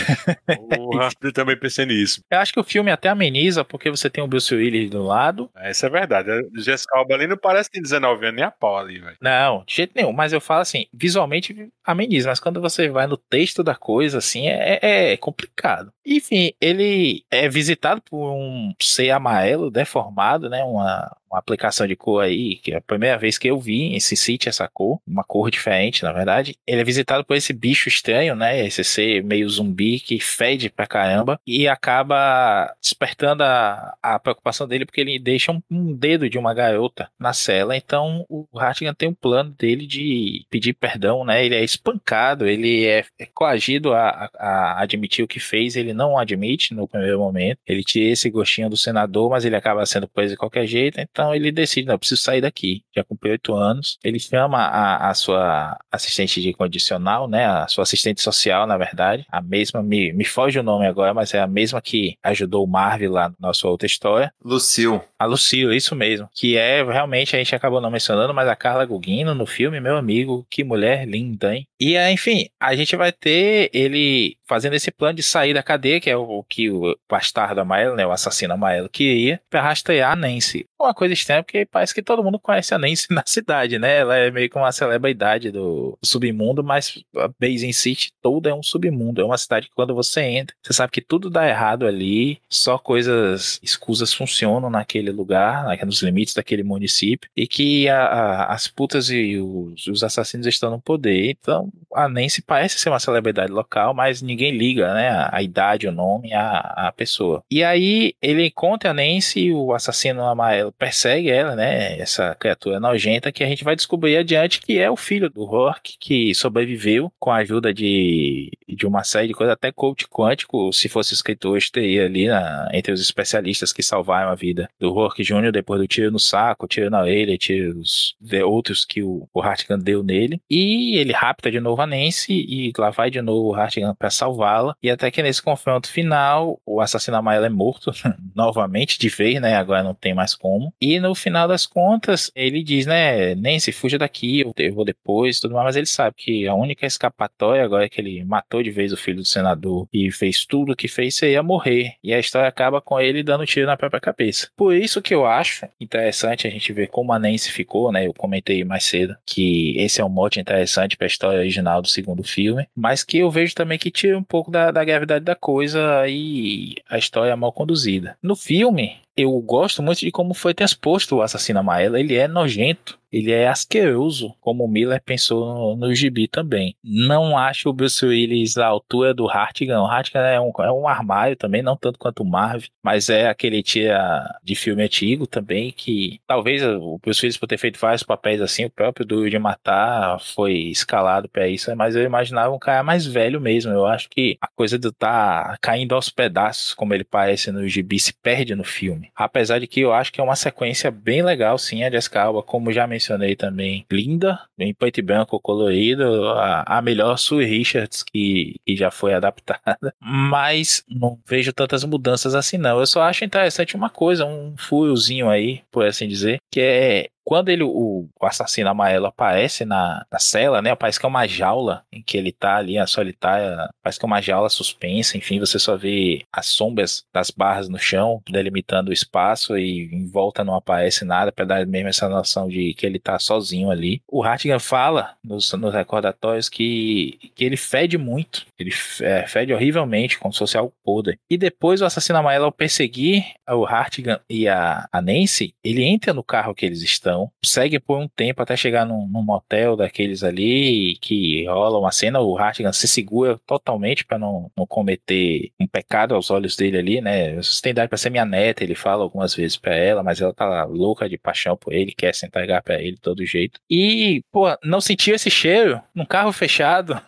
Porra, eu também pensei nisso. Eu acho que o filme até ameniza porque você tem o Bruce Willis do lado. Essa é verdade. A Jessica Alba ali não parece que tem 19 anos nem a pau ali, velho. Não, de jeito nenhum. Mas eu falo assim, visualmente ameniza, mas quando você vai no texto da coisa, assim, é, é complicado. Enfim, ele é visitado por um ser amarelo deformado, né? Uma, uma aplicação de cor aí, que é a primeira vez que eu vi Sin City essa cor, uma cor diferente, na verdade. Ele é visitado por esse bicho estranho, né? Esse ser meio zumbi que fede pra caramba e acaba despertando a, a preocupação dele porque ele deixa um, um dedo de uma garota na cela. Então o Hartigan tem um plano dele de pedir perdão, né? Ele é espancado, ele é, é coagido a, a- admitir o que fez, ele não admite no primeiro momento. Ele tira esse gostinho do senador, mas ele acaba sendo preso de qualquer jeito. Ele decide, não, eu preciso sair daqui. Já cumpriu oito anos. Ele chama a, a sua assistente de condicional, né? A sua assistente social, na verdade. A mesma, me, me foge o nome agora, mas é a mesma que ajudou o Marvel lá na nossa outra história. Lucille. A Lucille, isso mesmo. Que é, realmente, a gente acabou não mencionando, mas a Carla Gugino no filme, meu amigo, que mulher linda, hein? E, enfim, a gente vai ter ele fazendo esse plano de sair da cadeia, que é o, que o bastardo amarelo, né, o assassino amarelo, queria, pra rastrear a Nancy. Uma coisa estranha, porque parece que todo mundo conhece a Nancy na cidade, né? Ela é meio que uma celebridade do submundo, mas a Basin City toda é um submundo. É uma cidade que quando você entra, você sabe que tudo dá errado ali, só coisas escusas funcionam naquele lugar, nos limites daquele município, e que a- a- as putas e os, os assassinos estão no poder. Então, a Nancy parece ser uma celebridade local, mas ninguém liga, né? A, idade, o nome, a, a pessoa. E aí ele encontra a Nancy o assassino amarelo persegue ela, né? Essa criatura nojenta que a gente vai descobrir adiante que é o filho do Rourke que sobreviveu com a ajuda de, de uma série de coisas, até coach quântico, se fosse escritor, teria ali na- entre os especialistas que salvaram a vida do Rourke Jr. depois do tiro no saco, tiro na orelha, tiros de outros que o, o Hartigan deu nele. E ele rapta de novo a Nancy e lá vai de novo o Hartigan pra salvar salvá-la. E até que nesse confronto final, o assassino amarelo é morto novamente, de vez, né? Agora não tem mais como. E no final das contas, ele diz, né? Nem se fuja daqui, eu vou depois tudo mais. Mas ele sabe que a única escapatória agora é que ele matou de vez o filho do senador e fez tudo o que fez, você ia morrer. E a história acaba com ele dando tiro na própria cabeça. Por isso que eu acho interessante a gente ver como a Nancy ficou, né? Eu comentei mais cedo que esse é um mote interessante para a história original do segundo filme, mas que eu vejo também que tira um pouco da, da gravidade da coisa e a história é mal conduzida. No filme, eu gosto muito de como foi transposto o Assassino Amarelo. Ele é nojento ele é asqueroso, como o Miller pensou no, no gibi também. Não acho o Bruce Willis à altura do Hartigan. O Hartigan é um, é um armário também, não tanto quanto o Marvel, mas é aquele tia de filme antigo também, que talvez o Bruce Willis por ter feito vários papéis assim, o próprio do de Matar foi escalado para isso, mas eu imaginava um cara mais velho mesmo. Eu acho que a coisa de tá caindo aos pedaços, como ele parece no gibi, se perde no filme. Apesar de que eu acho que é uma sequência bem legal, sim, a Jessica Alba, como já mencionei também, linda, em preto e branco colorido, a, a melhor Sue Richards que, que já foi adaptada, mas não vejo tantas mudanças assim não. Eu só acho interessante uma coisa, um furozinho aí, por assim dizer, que é quando ele, o, o assassino amarelo aparece na, na cela, né? Parece que é uma jaula em que ele tá ali, a solitária. Parece que é uma jaula suspensa. Enfim, você só vê as sombras das barras no chão, delimitando o espaço e em volta não aparece nada, para dar mesmo essa noção de que ele tá sozinho ali. O Hartigan fala nos, nos recordatórios que, que ele fede muito, ele é, fede horrivelmente, como se fosse algo podre. E depois o assassino amarelo, ao perseguir o Hartigan e a, a Nancy, ele entra no carro que eles estão segue por um tempo até chegar num, num motel daqueles ali que rola uma cena, o Hartigan se segura totalmente para não, não cometer um pecado aos olhos dele ali, né? Você tem idade para ser minha neta, ele fala algumas vezes para ela, mas ela tá louca de paixão por ele, quer se entregar para ele de todo jeito. E, pô, não sentiu esse cheiro num carro fechado.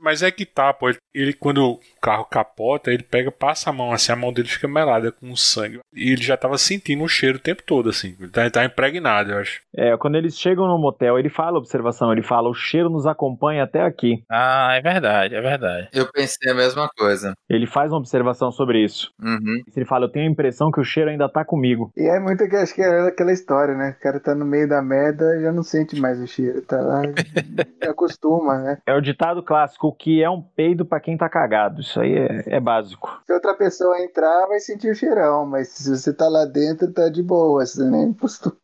Mas é que tá, pô. Ele, quando o carro capota, ele pega, passa a mão, assim, a mão dele fica melada com sangue. E ele já tava sentindo o cheiro o tempo todo, assim. Ele tá, tá impregnado, eu acho. É, quando eles chegam no motel, ele fala observação, ele fala, o cheiro nos acompanha até aqui. Ah, é verdade, é verdade. Eu pensei a mesma coisa. Ele faz uma observação sobre isso. Uhum. Ele fala, eu tenho a impressão que o cheiro ainda tá comigo. E é muito que acho que é aquela história, né? O cara tá no meio da merda e já não sente mais o cheiro, tá lá, acostuma, né? É o ditado clássico, o que é um peido para quem tá cagado. Isso aí é, é, básico. Se outra pessoa entrar, vai sentir o cheirão, mas se você tá lá dentro, tá de boa, você nem postura,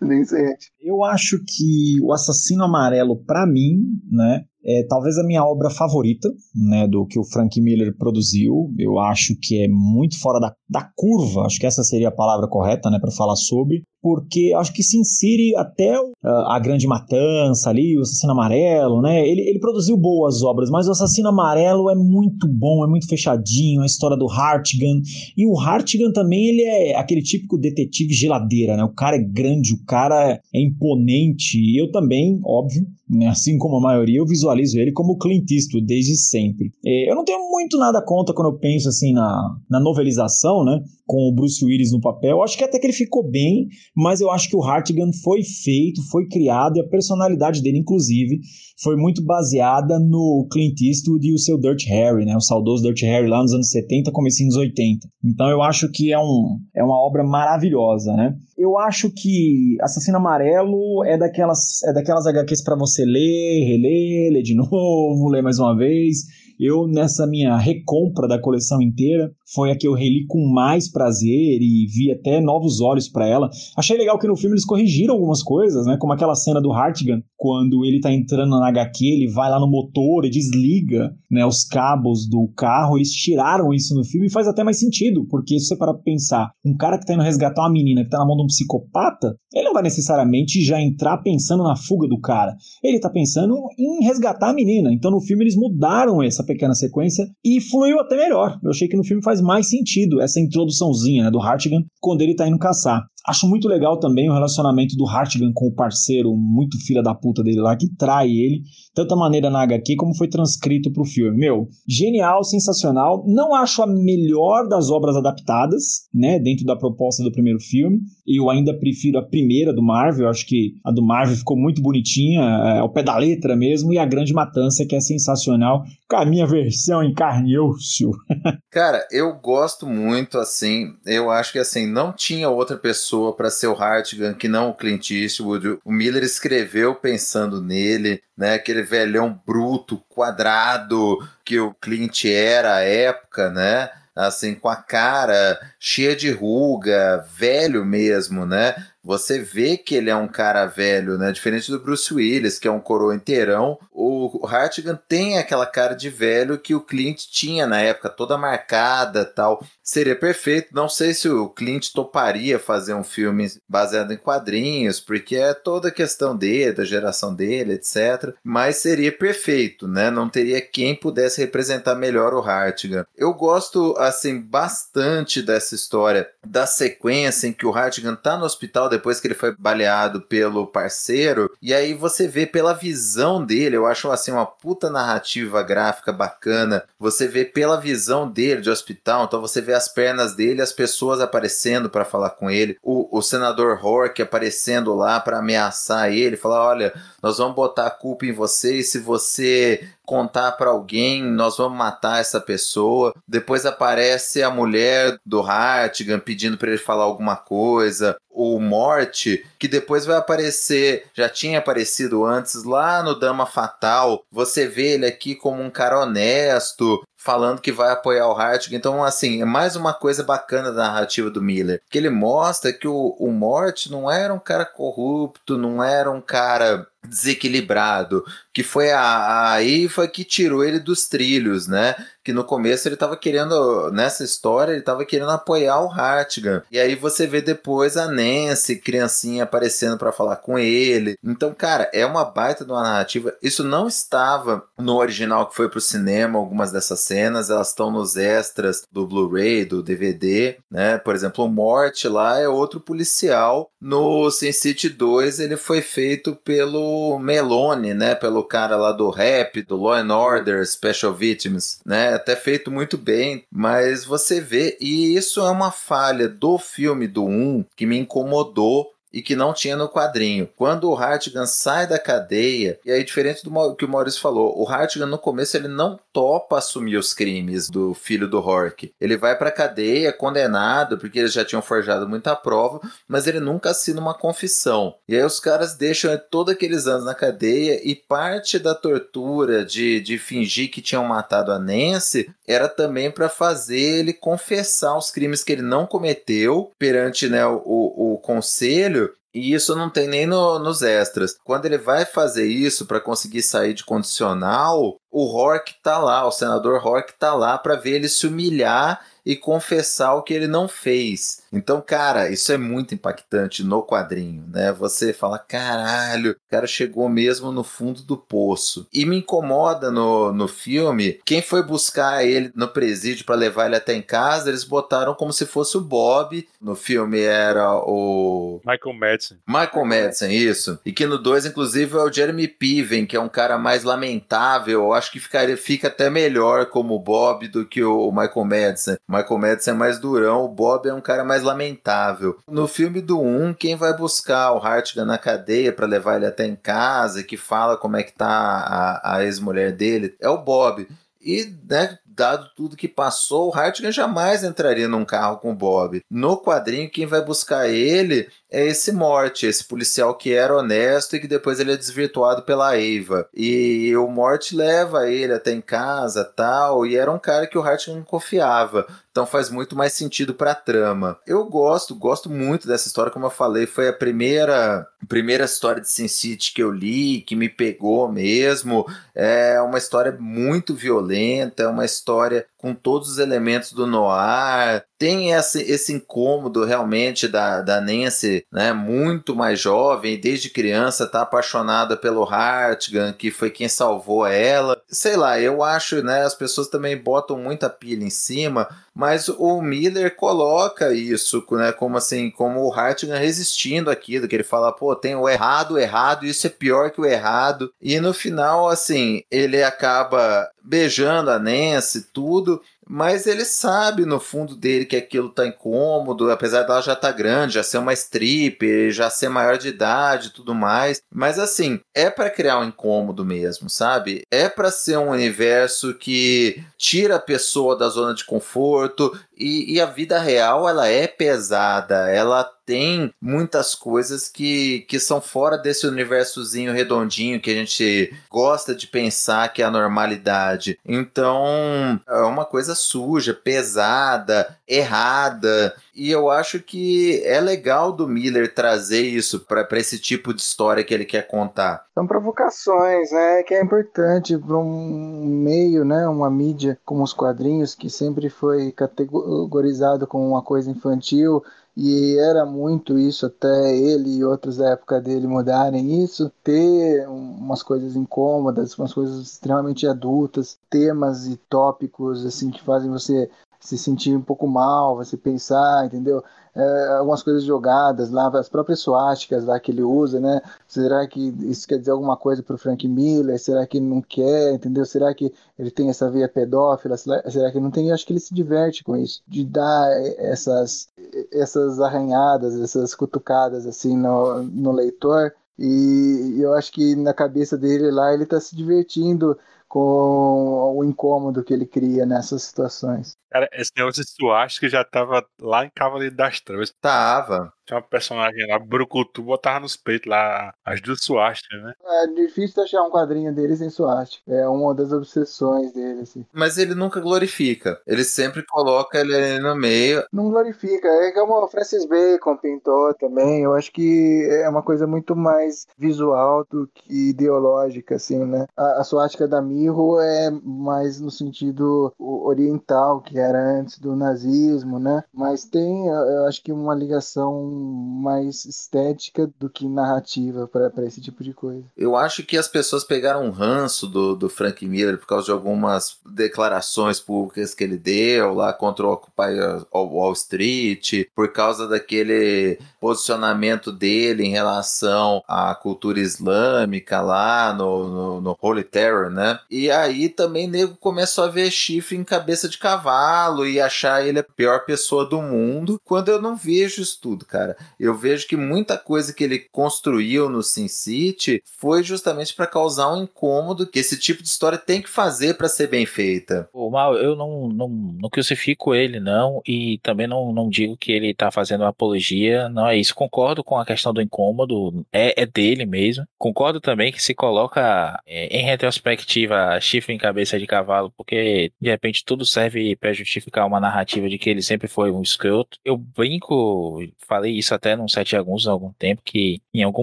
nem sente. Eu acho que o Assassino Amarelo, para mim, né, é talvez a minha obra favorita, né, do que o Frank Miller produziu. Eu acho que é muito fora da, da curva, acho que essa seria a palavra correta, né, para falar sobre, porque acho que se insere até uh, a Grande Matança ali, o Assassino Amarelo, né? Ele, ele produziu boas obras, mas o Assassino Amarelo é muito bom, é muito fechadinho, a história do Hartigan. E o Hartigan também, ele é aquele típico detetive geladeira, né? O cara é grande, o cara é imponente. E eu também, óbvio, né? assim como a maioria, eu visualizo ele como Clint Eastwood desde sempre. É, eu não tenho muito nada contra quando eu penso assim na, na novelização, né? Com o Bruce Willis no papel. Eu acho que até que ele ficou bem, mas eu acho que o Hartigan foi feito, foi criado e a personalidade dele, inclusive, foi muito baseada no Clint Eastwood e o seu Dirt Harry, né? O saudoso Dirt Harry lá nos anos 70, comecinho nos 80. Então eu acho que é, um, é uma obra maravilhosa, né? Eu acho que Assassino Amarelo é daquelas, é daquelas HQs para você ler, reler, ler de novo, ler mais uma vez eu, nessa minha recompra da coleção inteira, foi a que eu reli com mais prazer e vi até novos olhos para ela. Achei legal que no filme eles corrigiram algumas coisas, né? Como aquela cena do Hartigan, quando ele tá entrando na HQ, ele vai lá no motor e desliga né, os cabos do carro. Eles tiraram isso no filme e faz até mais sentido, porque se você parar pra pensar, um cara que tá indo resgatar uma menina que tá na mão de um psicopata, ele não vai necessariamente já entrar pensando na fuga do cara. Ele tá pensando em resgatar a menina. Então no filme eles mudaram essa pequena sequência e fluiu até melhor. Eu achei que no filme faz mais sentido essa introduçãozinha né, do Hartigan quando ele tá indo caçar. Acho muito legal também o relacionamento do Hartigan com o parceiro, muito filha da puta dele lá, que trai ele, tanta maneira na HQ como foi transcrito pro filme. Meu, genial, sensacional. Não acho a melhor das obras adaptadas, né, dentro da proposta do primeiro filme. Eu ainda prefiro a primeira do Marvel, acho que a do Marvel ficou muito bonitinha, é, ao pé da letra mesmo, e a Grande Matança, que é sensacional, com a minha versão em carne e osso. Cara, eu gosto muito, assim, eu acho que, assim, não tinha outra pessoa para ser o Hartigan que não o Clint Eastwood. O Miller escreveu pensando nele, né, aquele velhão bruto, quadrado, que o Clint era à época, né, assim, com a cara cheia de ruga, velho mesmo, né? Você vê que ele é um cara velho, né? Diferente do Bruce Willis, que é um coroa inteirão. O Hartigan tem aquela cara de velho que o Clint tinha na época, toda marcada tal. Seria perfeito. Não sei se o Clint toparia fazer um filme baseado em quadrinhos, porque é toda a questão dele, da geração dele, etc. Mas seria perfeito, né? Não teria quem pudesse representar melhor o Hartigan. Eu gosto, assim, bastante dessa história, da sequência em que o Hartigan tá no hospital depois que ele foi baleado pelo parceiro. E aí você vê pela visão dele, eu acho assim uma puta narrativa gráfica bacana. Você vê pela visão dele de hospital, então você vê as pernas dele, as pessoas aparecendo para falar com ele, o, o senador Hork aparecendo lá para ameaçar ele, falar: olha, nós vamos botar a culpa em você e se você contar para alguém, nós vamos matar essa pessoa. Depois aparece a mulher do Hartigan pedindo para ele falar alguma coisa. O Morte, que depois vai aparecer, já tinha aparecido antes lá no Dama Fatal. Você vê ele aqui como um cara honesto, falando que vai apoiar o Hartigan. Então, assim, é mais uma coisa bacana da narrativa do Miller. Que ele mostra que o, o Morte não era um cara corrupto, não era um cara desequilibrado, que foi a, a Eva que tirou ele dos trilhos, né? Que no começo ele estava querendo, nessa história, ele estava querendo apoiar o Hartigan. E aí você vê depois a Nancy, criancinha, aparecendo para falar com ele. Então, cara, é uma baita de uma narrativa. Isso não estava no original que foi pro cinema, algumas dessas cenas, elas estão nos extras do Blu-ray, do DVD, né? Por exemplo, o Morte lá é outro policial. No Sin City 2 ele foi feito pelo Melone, né? Pelo cara lá do rap, do Law and Order, Special Victims, né? Até feito muito bem, mas você vê, e isso é uma falha do filme do 1 que me incomodou e que não tinha no quadrinho. Quando o Hartigan sai da cadeia, e aí diferente do que o Maurício falou, o Hartigan no começo ele não topa assumir os crimes do filho do Hork. Ele vai pra cadeia condenado porque eles já tinham forjado muita prova, mas ele nunca assina uma confissão. E aí os caras deixam todos aqueles anos na cadeia e parte da tortura de, de fingir que tinham matado a Nancy era também para fazer ele confessar os crimes que ele não cometeu perante né, o, o conselho e isso não tem nem no, nos extras. Quando ele vai fazer isso para conseguir sair de condicional, o Hork tá lá, o senador Hork tá lá para ver ele se humilhar e confessar o que ele não fez. Então, cara, isso é muito impactante no quadrinho, né? Você fala, caralho, o cara chegou mesmo no fundo do poço. E me incomoda no, no filme, quem foi buscar ele no presídio para levar ele até em casa, eles botaram como se fosse o Bob. No filme era o. Michael Madsen. Michael Madsen, isso. E que no 2, inclusive, é o Jeremy Piven, que é um cara mais lamentável. Eu acho que ficaria, fica até melhor como Bob do que o Michael Madsen. Michael Madsen é mais durão, o Bob é um cara mais lamentável. No filme do 1, quem vai buscar o Hartigan na cadeia para levar ele até em casa, que fala como é que tá a, a ex-mulher dele, é o Bob. E, né, dado tudo que passou, o Hartigan jamais entraria num carro com o Bob. No quadrinho, quem vai buscar ele é esse Morte, esse policial que era honesto e que depois ele é desvirtuado pela Eva. E o Morte leva ele até em casa tal, e era um cara que o Hartigan confiava. Então faz muito mais sentido para a trama. Eu gosto, gosto muito dessa história, como eu falei, foi a primeira primeira história de Sin City que eu li, que me pegou mesmo. É uma história muito violenta, é uma história com todos os elementos do noir, tem esse, esse incômodo realmente da, da Nancy, né, muito mais jovem, desde criança tá apaixonada pelo Hartigan, que foi quem salvou ela. Sei lá, eu acho, né, as pessoas também botam muita pilha em cima, mas o Miller coloca isso, né, como assim, como o Hartigan resistindo aquilo, que ele fala, pô, tem o errado, o errado, isso é pior que o errado. E no final, assim, ele acaba beijando a Nancy, tudo, mas ele sabe no fundo dele que aquilo tá incômodo, apesar dela já tá grande, já ser uma strip, já ser maior de idade e tudo mais. Mas assim, é para criar um incômodo mesmo, sabe? É para ser um universo que tira a pessoa da zona de conforto e, e a vida real ela é pesada, ela tem muitas coisas que, que são fora desse universozinho redondinho que a gente gosta de pensar que é a normalidade. Então, é uma coisa suja, pesada, errada. E eu acho que é legal do Miller trazer isso para esse tipo de história que ele quer contar. São provocações, né? Que é importante para um meio, né? Uma mídia como os quadrinhos, que sempre foi categorizado como uma coisa infantil e era muito isso até ele e outros da época dele mudarem isso, ter umas coisas incômodas, umas coisas extremamente adultas, temas e tópicos assim que fazem você se sentir um pouco mal, você pensar, entendeu? É, algumas coisas jogadas lá, as próprias suásticas lá que ele usa, né? Será que isso quer dizer alguma coisa para o Frank Miller? Será que não quer, entendeu? Será que ele tem essa veia pedófila? Será que não tem? Eu acho que ele se diverte com isso, de dar essas, essas arranhadas, essas cutucadas assim no, no leitor. E eu acho que na cabeça dele lá ele está se divertindo com o incômodo que ele cria nessas situações. Cara, esse negócio de suástica já tava lá em Cavaleiro das Trevas. Tava. Tinha uma personagem lá, Brucutu, botava nos peitos lá as duas suásticas, né? É difícil achar um quadrinho dele sem suástica. É uma das obsessões dele, assim. Mas ele nunca glorifica. Ele sempre coloca ele no meio. Não glorifica. É como o Francis Bacon pintou também. Eu acho que é uma coisa muito mais visual do que ideológica, assim, né? A, a suástica da Mirro é mais no sentido oriental, que era antes do nazismo, né? Mas tem, eu acho que uma ligação mais estética do que narrativa para esse tipo de coisa. Eu acho que as pessoas pegaram um ranço do, do Frank Miller por causa de algumas declarações públicas que ele deu lá contra o Occupy Wall Street, por causa daquele posicionamento dele em relação à cultura islâmica lá no, no, no Holy Terror, né? E aí também nego começou a ver chifre em cabeça de cavalo e achar ele a pior pessoa do mundo, quando eu não vejo isso tudo, cara cara. Eu vejo que muita coisa que ele construiu no Sin City foi justamente para causar um incômodo que esse tipo de história tem que fazer para ser bem feita. O mal, eu não, não, não crucifico ele, não, e também não, não digo que ele tá fazendo uma apologia, não é isso. Concordo com a questão do incômodo, é, é dele mesmo. Concordo também que se coloca é, em retrospectiva chifre em cabeça de cavalo, porque de repente tudo serve para justificar uma narrativa de que ele sempre foi um escroto. Eu brinco, falei isso até num site alguns há algum tempo, que em algum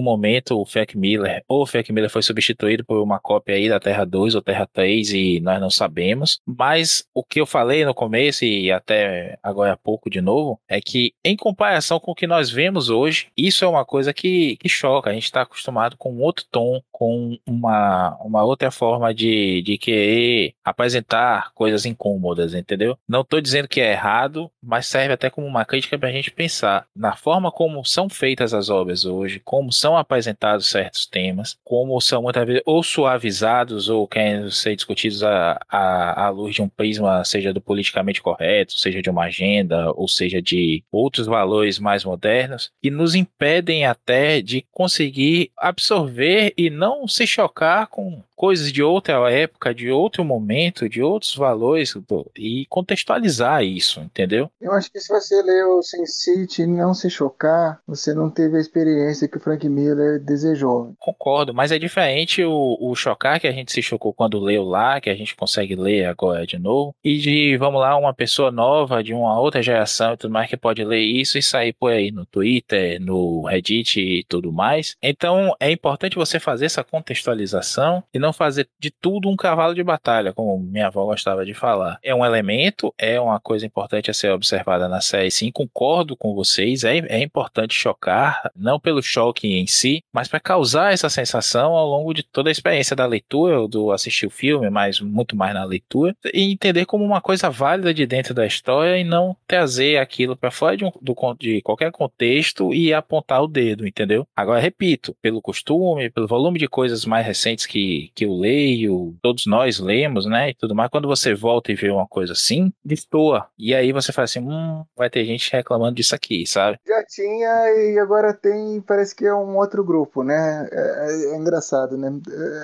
momento o Frank Miller, ou o Frank Miller foi substituído por uma cópia aí da Terra 2 ou Terra 3 e nós não sabemos. Mas o que eu falei no começo e até agora há pouco de novo, é que em comparação com o que nós vemos hoje, isso é uma coisa que, que choca. A gente está acostumado com outro tom, com uma, uma outra forma de, de querer apresentar coisas incômodas, entendeu? Não estou dizendo que é errado, mas serve até como uma crítica para a gente pensar na forma como são feitas as obras hoje, como são apresentados certos temas, como são muitas vezes ou suavizados ou querem ser discutidos à, à, à luz de um prisma, seja do politicamente correto, seja de uma agenda, ou seja de outros valores mais modernos, que nos impedem até de conseguir absorver e não se chocar com coisas de outra época, de outro momento, de outros valores e contextualizar isso, entendeu? Eu acho que se você ler o Sin City e não se chocar, você não teve a experiência que o Frank Miller desejou. Concordo, mas é diferente o, o chocar que a gente se chocou quando leu lá, que a gente consegue ler agora de novo, e de, vamos lá, uma pessoa nova, de uma outra geração e tudo mais que pode ler isso e sair por aí no Twitter, no Reddit e tudo mais. Então é importante você fazer essa contextualização e não não fazer de tudo um cavalo de batalha, como minha avó gostava de falar. É um elemento, é uma coisa importante a ser observada na série, sim, concordo com vocês, é, é importante chocar, não pelo choque em si, mas para causar essa sensação ao longo de toda a experiência da leitura, ou do assistir o filme, mas muito mais na leitura, e entender como uma coisa válida de dentro da história e não trazer aquilo para fora de, um, do, de qualquer contexto e apontar o dedo, entendeu? Agora, repito, pelo costume, pelo volume de coisas mais recentes que, que eu leio, todos nós lemos, né, e tudo mais, quando você volta e vê uma coisa assim, destoa. E aí você fala assim, hum, vai ter gente reclamando disso aqui, sabe? Já tinha e agora tem, parece que é um outro grupo, né? É, é, engraçado, né?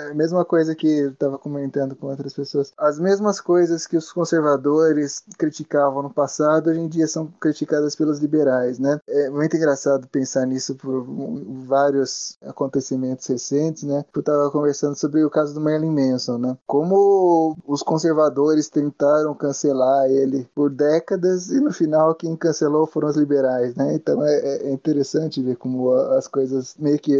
É mesma coisa que eu tava comentando com outras pessoas. As mesmas coisas que os conservadores criticavam no passado, hoje em dia são criticadas pelos liberais, né? É muito engraçado pensar nisso por vários acontecimentos recentes, né? Eu tava conversando sobre o caso do Marilyn Manson, né? Como os conservadores tentaram cancelar ele por décadas e no final quem cancelou foram os liberais, né? Então é, é interessante ver como as coisas meio que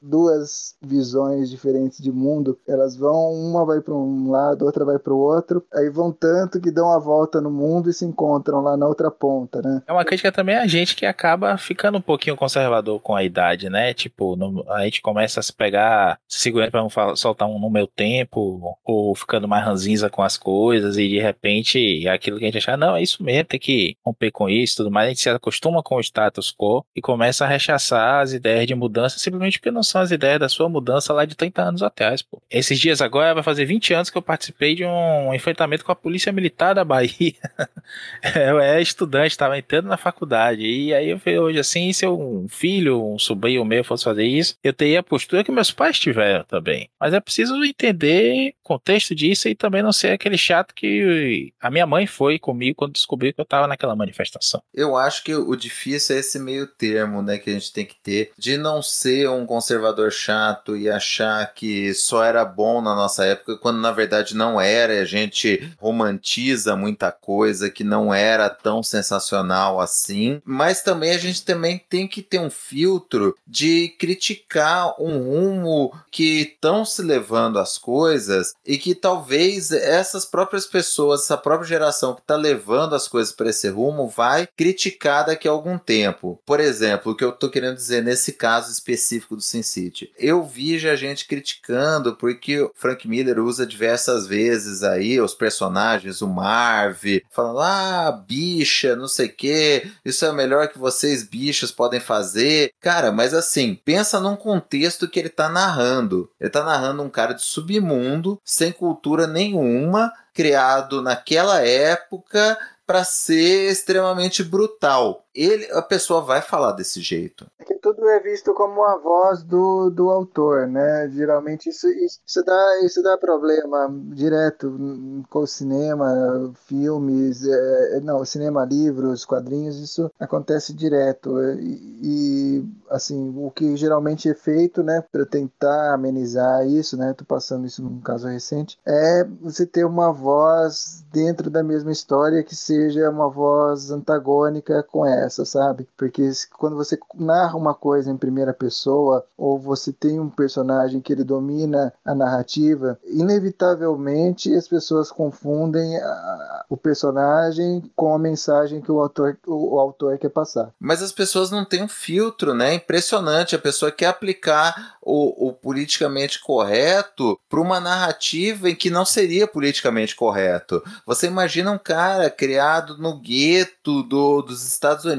duas visões diferentes de mundo, elas vão uma vai para um lado, outra vai para o outro, aí vão tanto que dão a volta no mundo e se encontram lá na outra ponta, né? É uma crítica também a gente que acaba ficando um pouquinho conservador com a idade, né? Tipo, a gente começa a se pegar, se segurando para não soltar um no meu tempo, ou ficando mais ranzinza com as coisas, e de repente aquilo que a gente acha, não, é isso mesmo, tem que romper com isso tudo mais, a gente se acostuma com o status quo e começa a rechaçar as ideias de mudança simplesmente porque não são as ideias da sua mudança lá de 30 anos atrás, pô. Esses dias agora vai fazer 20 anos que eu participei de um enfrentamento com a Polícia Militar da Bahia. eu era estudante, estava entrando na faculdade, e aí eu falei hoje assim, se um filho, um sobrinho meu fosse fazer isso, eu teria a postura que meus pais tiveram também. Mas é preciso entender o contexto disso e também não ser aquele chato que a minha mãe foi comigo quando descobriu que eu estava naquela manifestação. Eu acho que o difícil é esse meio termo, né, que a gente tem que ter, de não ser um conservador chato e achar que só era bom na nossa época, quando na verdade não era, a gente romantiza muita coisa que não era tão sensacional assim, mas também a gente também tem que ter um filtro de criticar um rumo que estão se levando as coisas e que talvez essas próprias pessoas, essa própria geração que está levando as coisas para esse rumo vai criticar daqui a algum tempo. Por exemplo, o que eu estou querendo dizer nesse caso específico do Sin City, eu vi já gente criticando porque Frank Miller usa diversas vezes aí os personagens, o Marv, falando ah, bicha, não sei o que, isso é o melhor que vocês bichos podem fazer. Cara, mas assim, pensa num contexto que ele está narrando. Ele está narrando um cara de submundo, sem cultura nenhuma, criado naquela época para ser extremamente brutal ele, a pessoa vai falar desse jeito. É que tudo é visto como a voz do, do autor, né? Geralmente isso, isso, isso, dá, isso dá problema direto com o cinema, filmes, é, não, cinema, livros, quadrinhos, isso acontece direto. E, e, assim, o que geralmente é feito, né, para tentar amenizar isso, né? Tô passando isso num caso recente, é você ter uma voz dentro da mesma história que seja uma voz antagônica com ela essa, sabe? Porque quando você narra uma coisa em primeira pessoa, ou você tem um personagem que ele domina a narrativa, inevitavelmente as pessoas confundem a, o personagem com a mensagem que o autor, o, o autor quer passar. Mas as pessoas não têm um filtro, né? Impressionante. A pessoa quer aplicar o, o politicamente correto para uma narrativa em que não seria politicamente correto. Você imagina um cara criado no gueto do, dos Estados Unidos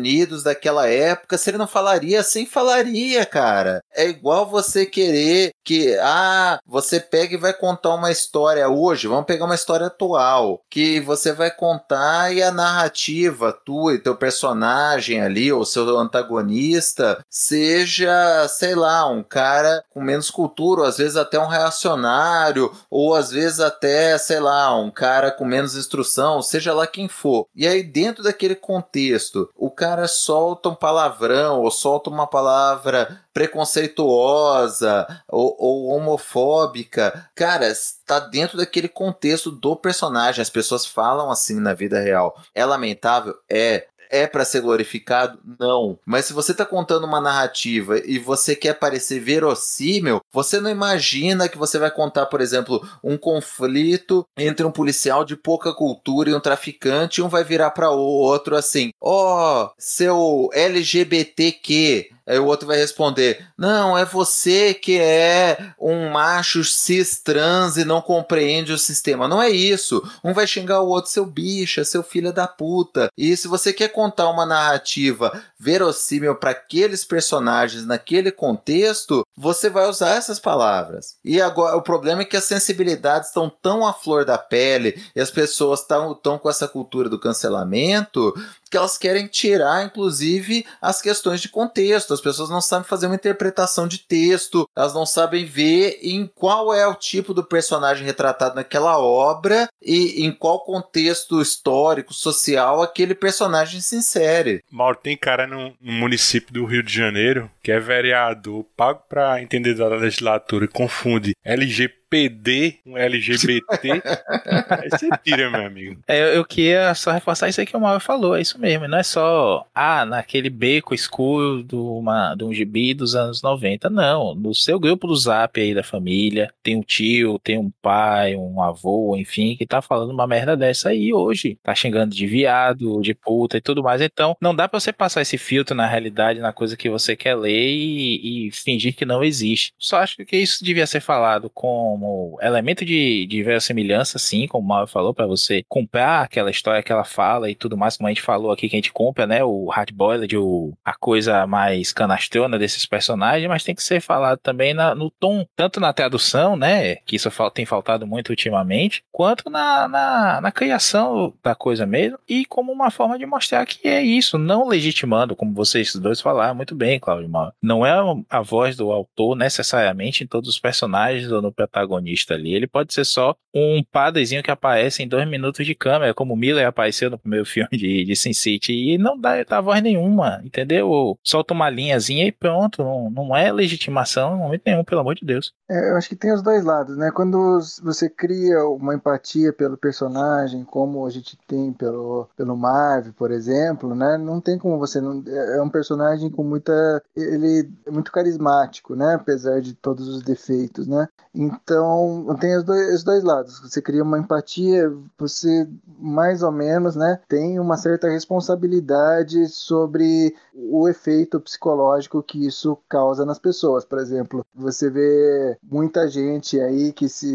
daquela época, se ele não falaria assim, falaria, cara. É igual você querer que, ah, você pega e vai contar uma história hoje, vamos pegar uma história atual, que você vai contar e a narrativa tua e teu personagem ali, ou seu antagonista, seja, sei lá, um cara com menos cultura, às vezes até um reacionário, ou às vezes até, sei lá, um cara com menos instrução, seja lá quem for. E aí, dentro daquele contexto, o cara solta um palavrão ou solta uma palavra preconceituosa ou, ou homofóbica, cara, está dentro daquele contexto do personagem. As pessoas falam assim na vida real. É lamentável? É é para ser glorificado? Não. Mas se você tá contando uma narrativa e você quer parecer verossímil, Você não imagina que você vai contar, por exemplo, um conflito entre um policial de pouca cultura e um traficante, e um vai virar para o outro assim: "Ó, oh, seu LGBTQ, Aí o outro vai responder: Não, é você que é um macho cis trans e não compreende o sistema. Não é isso. Um vai xingar o outro, seu bicha, seu filho da puta. E se você quer contar uma narrativa verossímil para aqueles personagens naquele contexto, você vai usar essas palavras. E agora o problema é que as sensibilidades estão tão à flor da pele e as pessoas estão tão com essa cultura do cancelamento que elas querem tirar, inclusive, as questões de contexto. As pessoas não sabem fazer uma interpretação de texto, elas não sabem ver em qual é o tipo do personagem retratado naquela obra e em qual contexto histórico, social aquele personagem se insere. Mauro, tem cara no município do Rio de Janeiro que é vereador, pago para entender da legislatura, e confunde LGP PD, um LGBT, aí você tira, meu amigo. É, eu queria só reforçar isso aí que o Mauro falou, é isso mesmo, não é só, ah, naquele beco escuro do uma, de um gibi dos anos 90, não, no seu grupo do zap aí da família, tem um tio, tem um pai, um avô, enfim, que tá falando uma merda dessa aí hoje, tá xingando de viado, de puta e tudo mais, então não dá pra você passar esse filtro na realidade, na coisa que você quer ler e, e fingir que não existe. Só acho que isso devia ser falado com como elemento de, de verossimilhança, sim, como o Mauro falou, para você comprar aquela história que ela fala e tudo mais, como a gente falou aqui, que a gente compra, né? O hardboiled, o, a coisa mais canastrona desses personagens, mas tem que ser falado também na, no tom, tanto na tradução, né? Que isso tem faltado muito ultimamente, quanto na, na, na criação da coisa mesmo, e como uma forma de mostrar que é isso, não legitimando, como vocês dois falaram muito bem, Claudio Mauro. Não é a voz do autor necessariamente em todos os personagens ou no protagonista protagonista ali. Ele pode ser só um padrezinho que aparece em dois minutos de câmera, como Miller apareceu no primeiro filme de, de Sin City, e não dá, dá voz nenhuma, entendeu? Solta uma linhazinha e pronto. Não, não é legitimação em momento nenhum, pelo amor de Deus. É, eu acho que tem os dois lados, né? Quando você cria uma empatia pelo personagem, como a gente tem pelo, pelo Marvel, por exemplo, né? Não tem como você não. É, é um personagem com muita. Ele é muito carismático, né? Apesar de todos os defeitos, né? Então então, tem os dois, os dois lados. Você cria uma empatia, você mais ou menos, né, tem uma certa responsabilidade sobre o efeito psicológico que isso causa nas pessoas. Por exemplo, você vê muita gente aí que se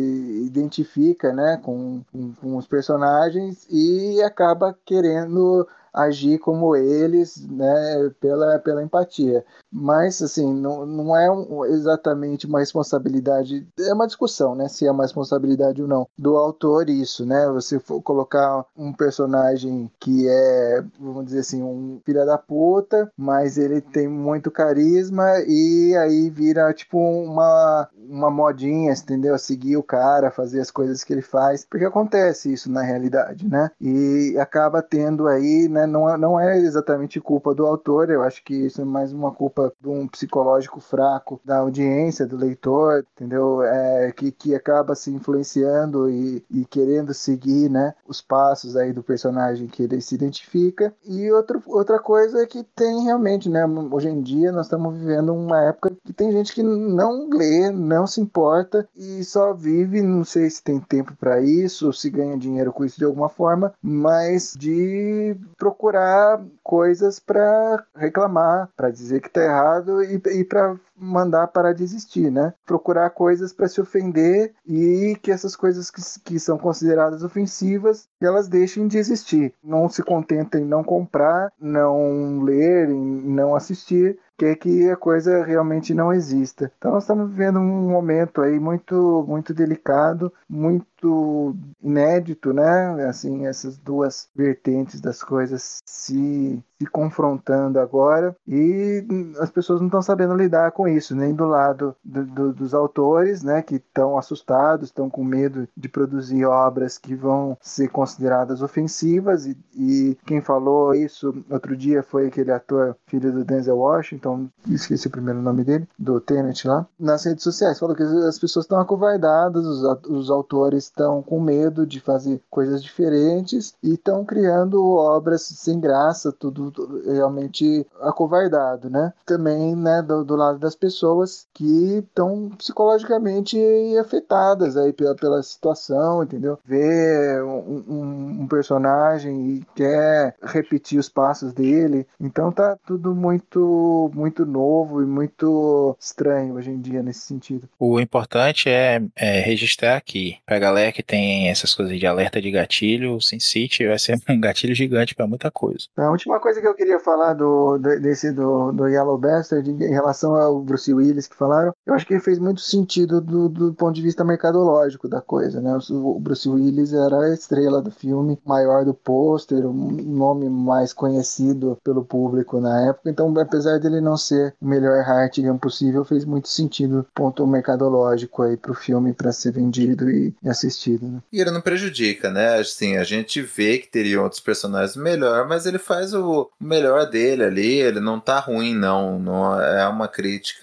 identifica, né, com, com, com os personagens e acaba querendo agir como eles, né, pela, pela empatia. Mas, assim, não, não é um, exatamente uma responsabilidade, é uma discussão, né, se é uma responsabilidade ou não, do autor isso, né, você for colocar um personagem que é, vamos dizer assim, um filho da puta, mas ele tem muito carisma e aí vira, tipo, uma, uma modinha, entendeu? Seguir o cara, fazer as coisas que ele faz, porque acontece isso na realidade, né, e acaba tendo aí, né, não, é, não é exatamente culpa do autor, eu acho que isso é mais uma culpa de um psicológico fraco da audiência, do leitor, entendeu? É, que, que acaba se influenciando e, e querendo seguir, né, os passos aí do personagem que ele se identifica. E outro, outra coisa é que tem realmente, né, hoje em dia nós estamos vivendo uma época que tem gente que não lê, não se importa e só vive, não sei se tem tempo para isso, se ganha dinheiro com isso de alguma forma, mas de procurar coisas para reclamar, para dizer que está errado e, e para mandar parar de existir, né? Procurar coisas para se ofender e que essas coisas que, que são consideradas ofensivas, elas deixem de existir. Não se contentem em não comprar, não ler, não assistir, quer que a coisa realmente não exista. Então nós estamos vivendo um momento aí muito muito delicado, muito inédito, né? Assim, essas duas vertentes das coisas se se confrontando agora e as pessoas não estão sabendo lidar com isso, nem do lado do, do, dos autores, né, que estão assustados, estão com medo de produzir obras que vão ser consideradas ofensivas e, e quem falou isso outro dia foi aquele ator filho do Denzel Washington, esqueci o primeiro nome dele, do Tenet lá, nas redes sociais, falou que as pessoas estão acovardadas, os, os autores estão com medo de fazer coisas diferentes e estão criando obras sem graça, tudo realmente acovardado, né? Também, né, do, do lado das, pessoas que estão psicologicamente afetadas aí pela, pela situação, entendeu? Ver um, um, um, personagem e quer repetir os passos dele. Então tá tudo muito, muito novo e muito estranho hoje em dia nesse sentido. O importante é, é registrar aqui. Pra galera que tem essas coisas de alerta de gatilho, o Sin City vai ser um gatilho gigante para muita coisa. A última coisa que eu queria falar do, desse do, do Yellow Bastard em relação ao Bruce Willis que falaram, eu acho que fez muito sentido do, do ponto de vista mercadológico da coisa, né? O Bruce Willis era a estrela do filme, maior do pôster, um nome mais conhecido pelo público na época, então apesar dele não ser o melhor Hartigan possível, fez muito sentido ponto mercadológico aí pro filme para ser vendido e, e assistido, né? E ele não prejudica, né? Assim, a gente vê que teriam outros personagens melhor, mas ele faz o melhor dele ali, ele não tá ruim não, não é uma crítica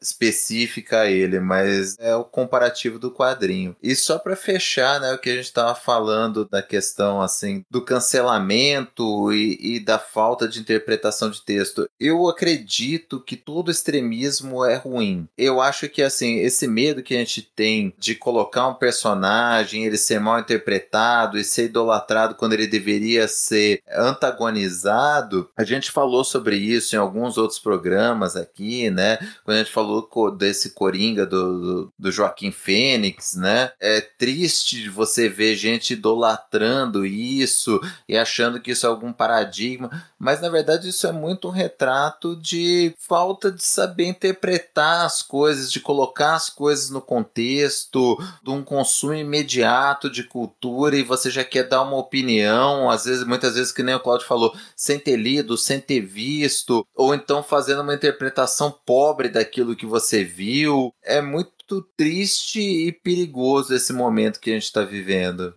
específica a ele, mas é o comparativo do quadrinho. E só para fechar, né, o que a gente tava falando da questão assim do cancelamento e, e da falta de interpretação de texto, eu acredito que todo extremismo é ruim. Eu acho que assim esse medo que a gente tem de colocar um personagem, ele ser mal interpretado e ser idolatrado quando ele deveria ser antagonizado, a gente falou sobre isso em alguns outros programas aqui, né? Quando a gente falou desse Coringa do, do, Joaquim Fênix, né? É triste você ver gente idolatrando isso e achando que isso é algum paradigma, mas na verdade isso é muito um retrato de falta de saber interpretar as coisas, de colocar as coisas no contexto, de um consumo imediato de cultura e você já quer dar uma opinião, às vezes, muitas vezes, que nem o Claudio falou, sem ter lido, sem ter visto, ou então fazendo uma interpretação pobre daquilo que você viu. É muito triste e perigoso esse momento que a gente está vivendo.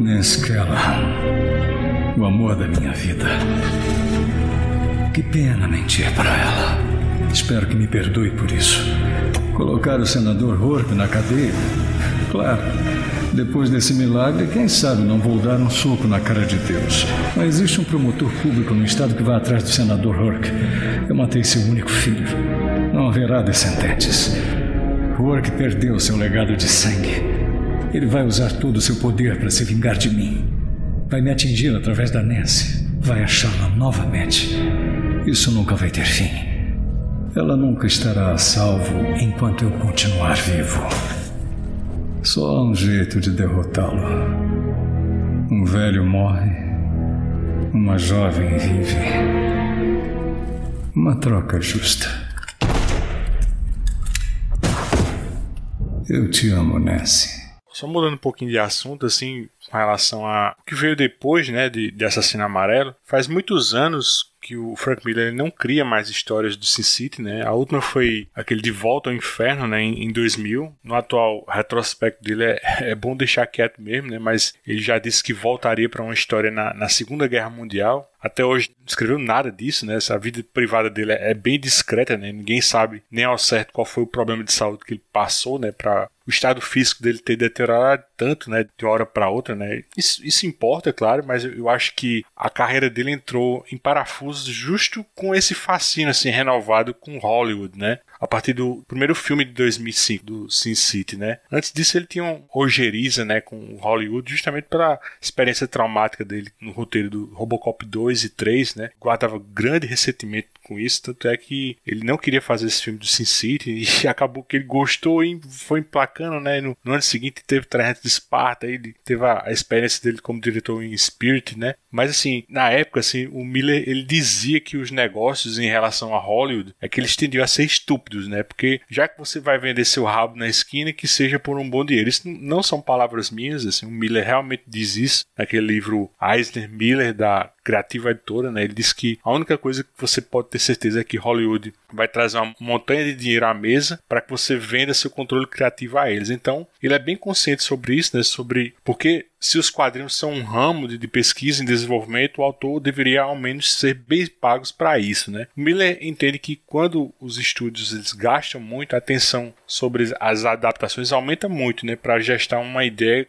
Neskella, o amor da minha vida. Que pena mentir para ela. Espero que me perdoe por isso. Colocar o senador Horp na cadeia? Claro. Depois desse milagre, quem sabe não vou dar um soco na cara de Deus. Mas existe um promotor público no estado que vai atrás do senador Hork. Eu matei seu único filho. Não haverá descendentes. Hork perdeu seu legado de sangue. Ele vai usar todo o seu poder para se vingar de mim. Vai me atingir através da Nancy. Vai achá-la novamente. Isso nunca vai ter fim. Ela nunca estará a salvo enquanto eu continuar vivo. Só há um jeito de derrotá-lo. Um velho morre, uma jovem vive. Uma troca justa. Eu te amo, Nancy. Só mudando um pouquinho de assunto, assim, com relação a o que veio depois, né, de, de Assassino Amarelo. Faz muitos anos que o Frank Miller não cria mais histórias do Sin City, né? A última foi aquele De Volta ao Inferno, né, em, em 2000. No atual retrospecto dele é, é, bom deixar quieto mesmo, né? Mas ele já disse que voltaria para uma história na, na Segunda Guerra Mundial. Até hoje não escreveu nada disso, né? Essa vida privada dele é, bem discreta, né? Ninguém sabe nem ao certo qual foi o problema de saúde que ele passou, né? Para o estado físico dele ter deteriorado tanto, né? De uma hora para outra, né? Isso, isso importa, claro, mas eu, eu acho que a carreira dele entrou em parafusos justo com esse fascínio assim renovado com Hollywood, né? A partir do primeiro filme de 2005 do Sin City, né? Antes disso ele tinha uma ojeriza, né, com Hollywood, justamente pela experiência traumática dele no roteiro do Robocop 2 e 3, né? Guardava grande ressentimento com isso, tanto é que ele não queria fazer esse filme do Sin City e acabou que ele gostou e foi emplacando, né? No, no ano seguinte teve 300 de Esparta, ele teve a, a, experiência dele como diretor em Spirit, né? Mas assim, na época, assim, o Miller ele dizia que os negócios em relação a Hollywood é que eles tendiam a ser estúpidos, né? Porque já que você vai vender seu rabo na esquina, que seja por um bom dinheiro. Isso não são palavras minhas, assim, o Miller realmente diz isso naquele livro Eisner Miller da criativa editora, né? Ele disse que a única coisa que você pode ter certeza é que Hollywood vai trazer uma montanha de dinheiro à mesa para que você venda seu controle criativo a eles. Então, ele é bem consciente sobre isso, né? Sobre porque se os quadrinhos são um ramo de, pesquisa e desenvolvimento, o autor deveria ao menos ser bem pagos para isso, né? Miller entende que quando os estúdios eles gastam muito, a atenção sobre as adaptações aumenta muito, né? Para gestar uma ideia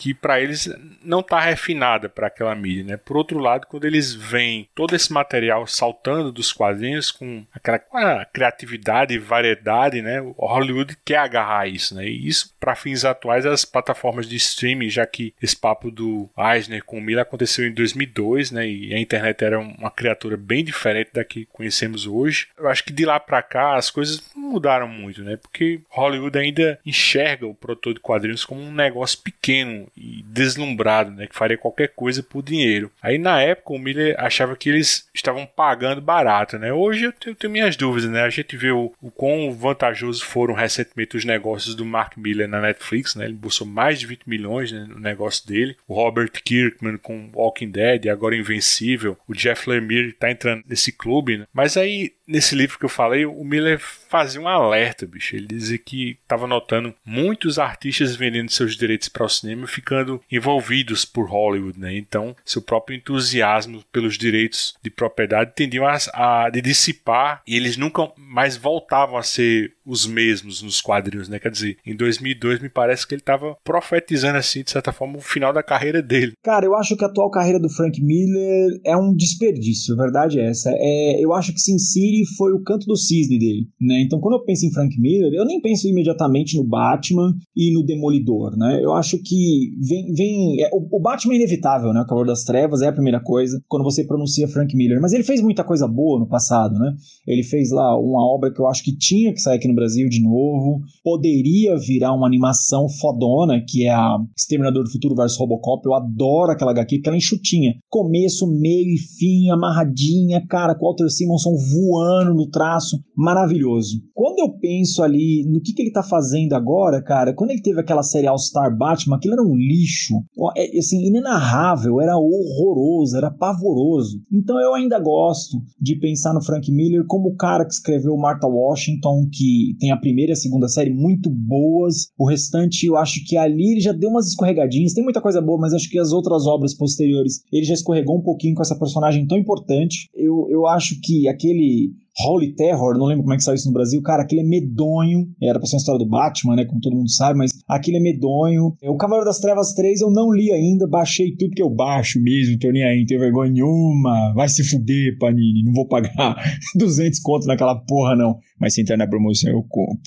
que para eles não está refinada para aquela mídia, né? Por outro lado, quando eles veem todo esse material saltando dos quadrinhos com aquela criatividade e variedade, né? O Hollywood quer agarrar isso, né? E isso para fins atuais as plataformas de streaming, já que esse papo do Eisner com o Miller aconteceu em 2002, né? E a internet era uma criatura bem diferente da que conhecemos hoje. Eu acho que de lá para cá as coisas mudaram muito, né? Porque Hollywood ainda enxerga o produtor de quadrinhos como um negócio pequeno e deslumbrado, né, que faria qualquer coisa por dinheiro. Aí na época o Miller achava que eles estavam pagando barato, né? Hoje eu tenho, tenho minhas dúvidas, né? A gente vê o, o quão vantajosos foram recentemente os negócios do Mark Miller na Netflix, né? Ele bolsou mais de 20 milhões né, no negócio dele. O Robert Kirkman com Walking Dead, agora Invencível. O Jeff Lemire está entrando nesse clube, né? Mas aí nesse livro que eu falei, o Miller fazia um alerta, bicho. Ele dizia que estava notando muitos artistas vendendo seus direitos para o cinema, ficando envolvidos por Hollywood, né? Então, seu próprio entusiasmo pelos direitos de propriedade tendiam a, a dissipar e eles nunca mais voltavam a ser os mesmos nos quadrinhos, né? Quer dizer, em 2002 me parece que ele estava profetizando assim, de certa forma, o final da carreira dele. Cara, eu acho que a atual carreira do Frank Miller é um desperdício, a verdade é essa. É, eu acho que Sin City foi o canto do cisne dele, né? Então, quando eu penso em Frank Miller, eu nem penso imediatamente no Batman e no Demolidor, né? Eu acho que vem, vem é, o, o, Batman é inevitável, né? O Calor das Trevas é a primeira coisa quando você pronuncia Frank Miller, mas ele fez muita coisa boa no passado, né? Ele fez lá uma obra que eu acho que tinha que sair aqui no Brasil de novo. Poderia virar uma animação fodona, que é a Exterminador do Futuro vs Robocop. Eu adoro aquela HQ, porque ela é enxutinha. Começo, meio e fim, amarradinha, cara, com o Walter Simonson voando no traço. Maravilhoso. Quando eu penso ali no que, que ele tá fazendo agora, cara, quando ele teve aquela série All Star Batman, aquilo era um lixo. É, assim, inenarrável, era horroroso, era pavoroso. Então eu ainda gosto de pensar no Frank Miller como o cara que escreveu Martha Washington, que tem a primeira e a segunda série muito boas. O restante, eu acho que ali ele já deu umas escorregadinhas. Tem muita coisa boa, mas acho que as outras obras posteriores ele já escorregou um pouquinho com essa personagem tão importante. Eu, eu acho que aquele Holy Terror, não lembro como é que saiu isso no Brasil, cara, aquele é medonho. Era pra ser uma história do Batman, né? Como todo mundo sabe, mas aquele é medonho. O Cavaleiro das Trevas 3 eu não li ainda, baixei tudo que eu baixo mesmo, tô nem aí, não tenho vergonha nenhuma. Vai se fuder, Panini, não vou pagar 200 contos naquela porra, não. Mas se entrar na promoção eu compro.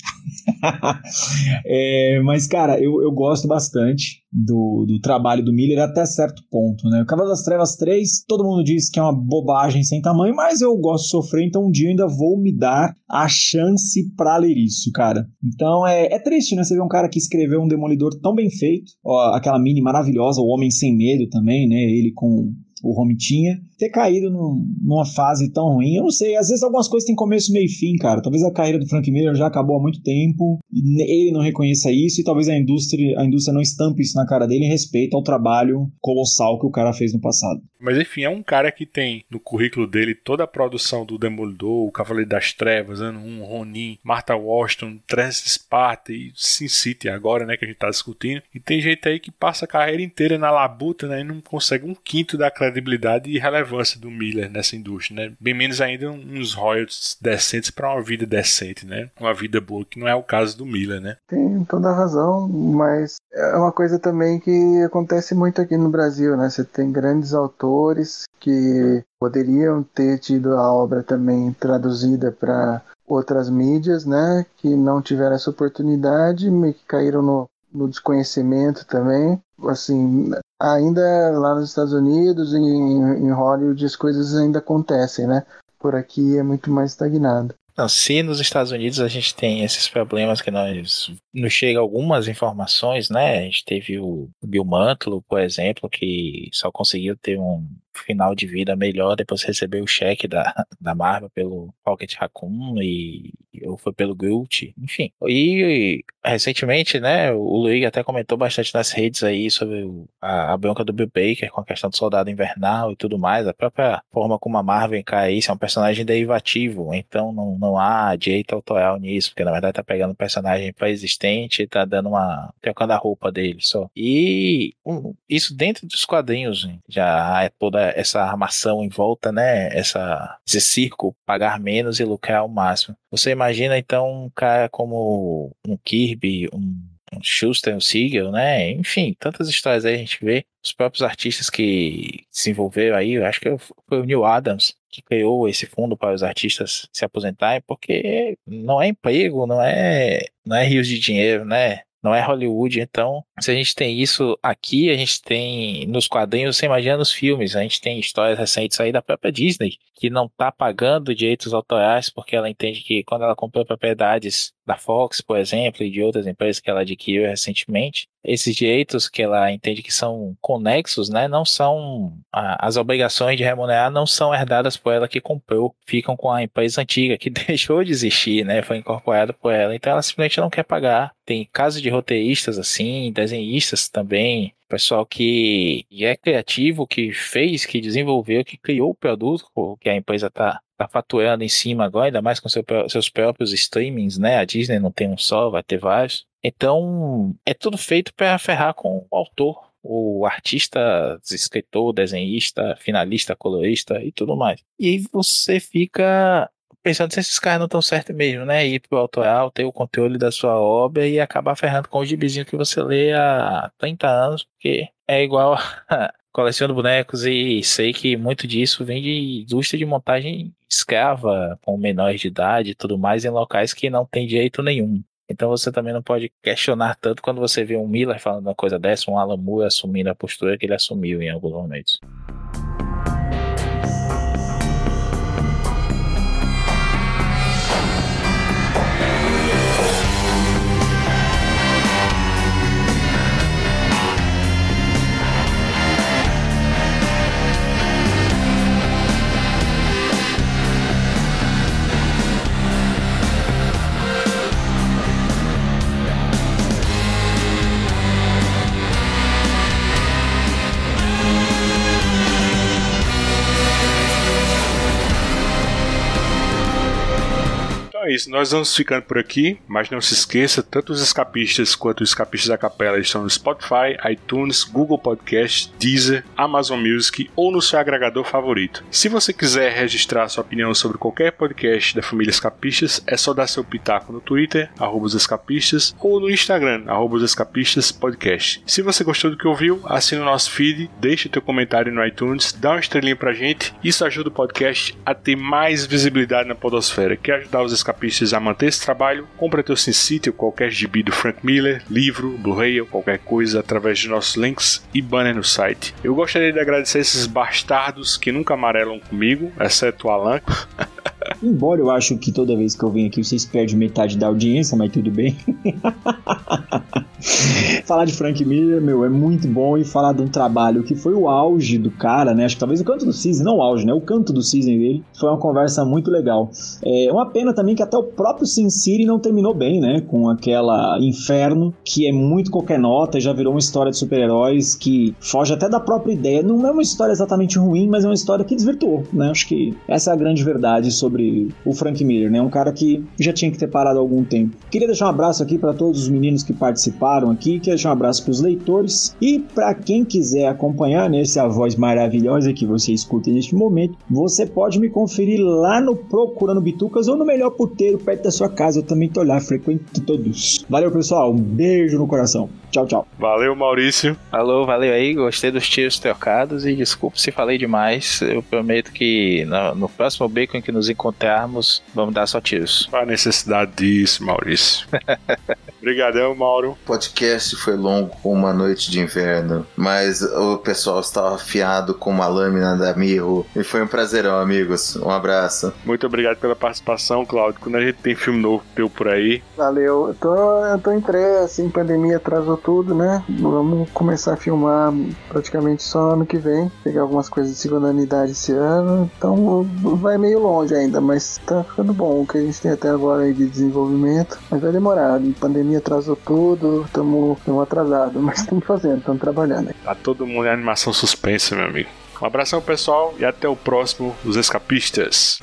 é, mas, cara, eu, eu gosto bastante do, do trabalho do Miller até certo ponto, né? O Cavaleiro das Trevas 3, todo mundo diz que é uma bobagem sem tamanho, mas eu gosto de sofrer, então um dia eu ainda vou me dar a chance pra ler isso, cara. Então é, é triste, né? Você ver um cara que escreveu um Demolidor tão bem feito, ó, aquela mini maravilhosa, O Homem Sem Medo também, né? Ele com o Romitinha, ter caído num, numa fase tão ruim. Eu não sei, às vezes algumas coisas têm começo, meio e fim, cara. Talvez a carreira do Frank Miller já acabou há muito tempo, ele não reconheça isso e talvez a indústria, a indústria não estampe isso na cara dele em respeito ao trabalho colossal que o cara fez no passado. Mas enfim, é um cara que tem no currículo dele toda a produção do Demolidor, o Cavaleiro das Trevas, Ano 1, Ronin, Martha Washington, Trans Sparta e Sin City agora, né, que a gente tá discutindo. E tem gente aí que passa a carreira inteira na labuta, né, e não consegue um quinto da credibilidade e relevância do Miller nessa indústria, né? Bem menos ainda uns royalties decentes para uma vida decente, né? Uma vida boa, que não é o caso do Miller, né? Tem toda a razão, mas é uma coisa também que acontece muito aqui no Brasil, né? Você tem grandes autores que poderiam ter tido a obra também traduzida para outras mídias, né? Que não tiveram essa oportunidade, meio que caíram no, no desconhecimento também assim, ainda lá nos Estados Unidos, em, em Hollywood, as coisas ainda acontecem, né? Por aqui é muito mais estagnado. Não, se nos Estados Unidos a gente tem esses problemas que nós nos chega algumas informações, né? A gente teve o Bill Mantlo, por exemplo, que só conseguiu ter um final de vida melhor depois de receber o cheque da, da Marvel pelo Pocket Raccoon e ou foi pelo Guilty, enfim. E recentemente, né, o Luigi até comentou bastante nas redes aí sobre o, a, a bronca do Bill Baker com a questão do soldado invernal e tudo mais, a própria forma como a Marvel encara isso, é um personagem derivativo, então não, não há direito autoral nisso, porque na verdade tá pegando um personagem pré-existente e tá dando uma. trocando a roupa dele só. E um, isso dentro dos quadrinhos já é toda essa armação em volta, né? Essa, esse circo, pagar menos e lucrar ao máximo. Você imagina então um cara como um Kirby, um Schuster, o Siegel, né? Enfim, tantas histórias aí a gente vê. Os próprios artistas que se envolveram aí, eu acho que foi o Neil Adams que criou esse fundo para os artistas se aposentarem, porque não é emprego, não é, não é rios de dinheiro, né? não é Hollywood. Então, se a gente tem isso aqui, a gente tem nos quadrinhos, você imagina nos filmes, a gente tem histórias recentes aí da própria Disney, que não está pagando direitos autorais porque ela entende que quando ela comprou propriedades da Fox, por exemplo, e de outras empresas que ela adquiriu recentemente, esses direitos que ela entende que são conexos, né, não são as obrigações de remunerar não são herdadas por ela que comprou, ficam com a empresa antiga que deixou de existir, né, foi incorporada por ela, então ela simplesmente não quer pagar. Tem casos de roteiristas assim, desenhistas também, pessoal que é criativo, que fez, que desenvolveu, que criou o produto que a empresa está tá faturando em cima agora, ainda mais com seu, seus próprios streamings, né? A Disney não tem um só, vai ter vários. Então, é tudo feito para ferrar com o autor, o artista, escritor, desenhista, finalista, colorista e tudo mais. E aí você fica pensando se esses caras não estão certos mesmo, né? Ir pro autoral, ter o controle da sua obra e acabar ferrando com o gibizinho que você lê há 30 anos, porque é igual a coleciono bonecos e sei que muito disso vem de indústria de montagem escrava, com menores de idade e tudo mais, em locais que não tem direito nenhum. Então você também não pode questionar tanto quando você vê um Miller falando uma coisa dessa, um Alan Moore assumindo a postura que ele assumiu em alguns momentos. É isso, nós vamos ficando por aqui, mas não se esqueça, tanto os escapistas quanto os escapistas da capela estão no Spotify, iTunes, Google Podcast, Deezer, Amazon Music ou no seu agregador favorito. Se você quiser registrar sua opinião sobre qualquer podcast da família Escapistas, é só dar seu pitaco no Twitter, escapistas, ou no Instagram, arroba os escapistas podcast. Se você gostou do que ouviu, assina o nosso feed, deixe teu comentário no iTunes, dá uma estrelinha pra gente, isso ajuda o podcast a ter mais visibilidade na podosfera, que ajudar os escapistas capistas a manter esse trabalho, compra teu SimCity ou qualquer gibi do Frank Miller, livro, Blu-ray ou qualquer coisa através de nossos links e banner no site. Eu gostaria de agradecer esses bastardos que nunca amarelam comigo, exceto o Alan. Embora eu acho que toda vez que eu venho aqui vocês perdem metade da audiência, mas tudo bem. falar de Frank Miller, meu, é muito bom e falar de um trabalho que foi o auge do cara, né? Acho que talvez o canto do cisne, não o auge, né? O canto do cisne dele. Foi uma conversa muito legal. É uma pena também que até o próprio Sin City não terminou bem, né? Com aquela Inferno, que é muito qualquer nota, já virou uma história de super-heróis que foge até da própria ideia. Não é uma história exatamente ruim, mas é uma história que desvirtuou, né? Acho que essa é a grande verdade sobre o Frank Miller, né? Um cara que já tinha que ter parado há algum tempo. Queria deixar um abraço aqui para todos os meninos que participaram aqui. Quero deixar um abraço para os leitores. E para quem quiser acompanhar nessa né, voz maravilhosa que você escuta neste momento, você pode me conferir lá no Procurando Bitucas ou no Melhor Puteiro, perto da sua casa. Eu também tô lá, frequento todos. Valeu, pessoal. Um beijo no coração. Tchau, tchau. Valeu, Maurício. Alô, valeu aí. Gostei dos tiros trocados e desculpe se falei demais. Eu prometo que no, no próximo bacon que nos vamos dar só tiros. Qual a necessidade disso, Maurício? Obrigadão, Mauro. O podcast foi longo com uma noite de inverno, mas o pessoal estava afiado com uma lâmina da Mirro e foi um prazerão, amigos. Um abraço. Muito obrigado pela participação, Claudio. Quando a gente tem filme novo teu por aí. Valeu. Eu tô, eu tô em pré, assim, pandemia atrasou tudo, né? Vamos começar a filmar praticamente só ano que vem. Pegar algumas coisas de segunda unidade esse ano. Então vai meio longe ainda, mas tá ficando bom o que a gente tem até agora aí de desenvolvimento. Mas vai demorar. A pandemia atrasou tudo, estamos atrasados, mas estamos fazendo, estamos trabalhando. Tá todo mundo em animação suspensa, meu amigo. Um abração pessoal e até o próximo Os Escapistas.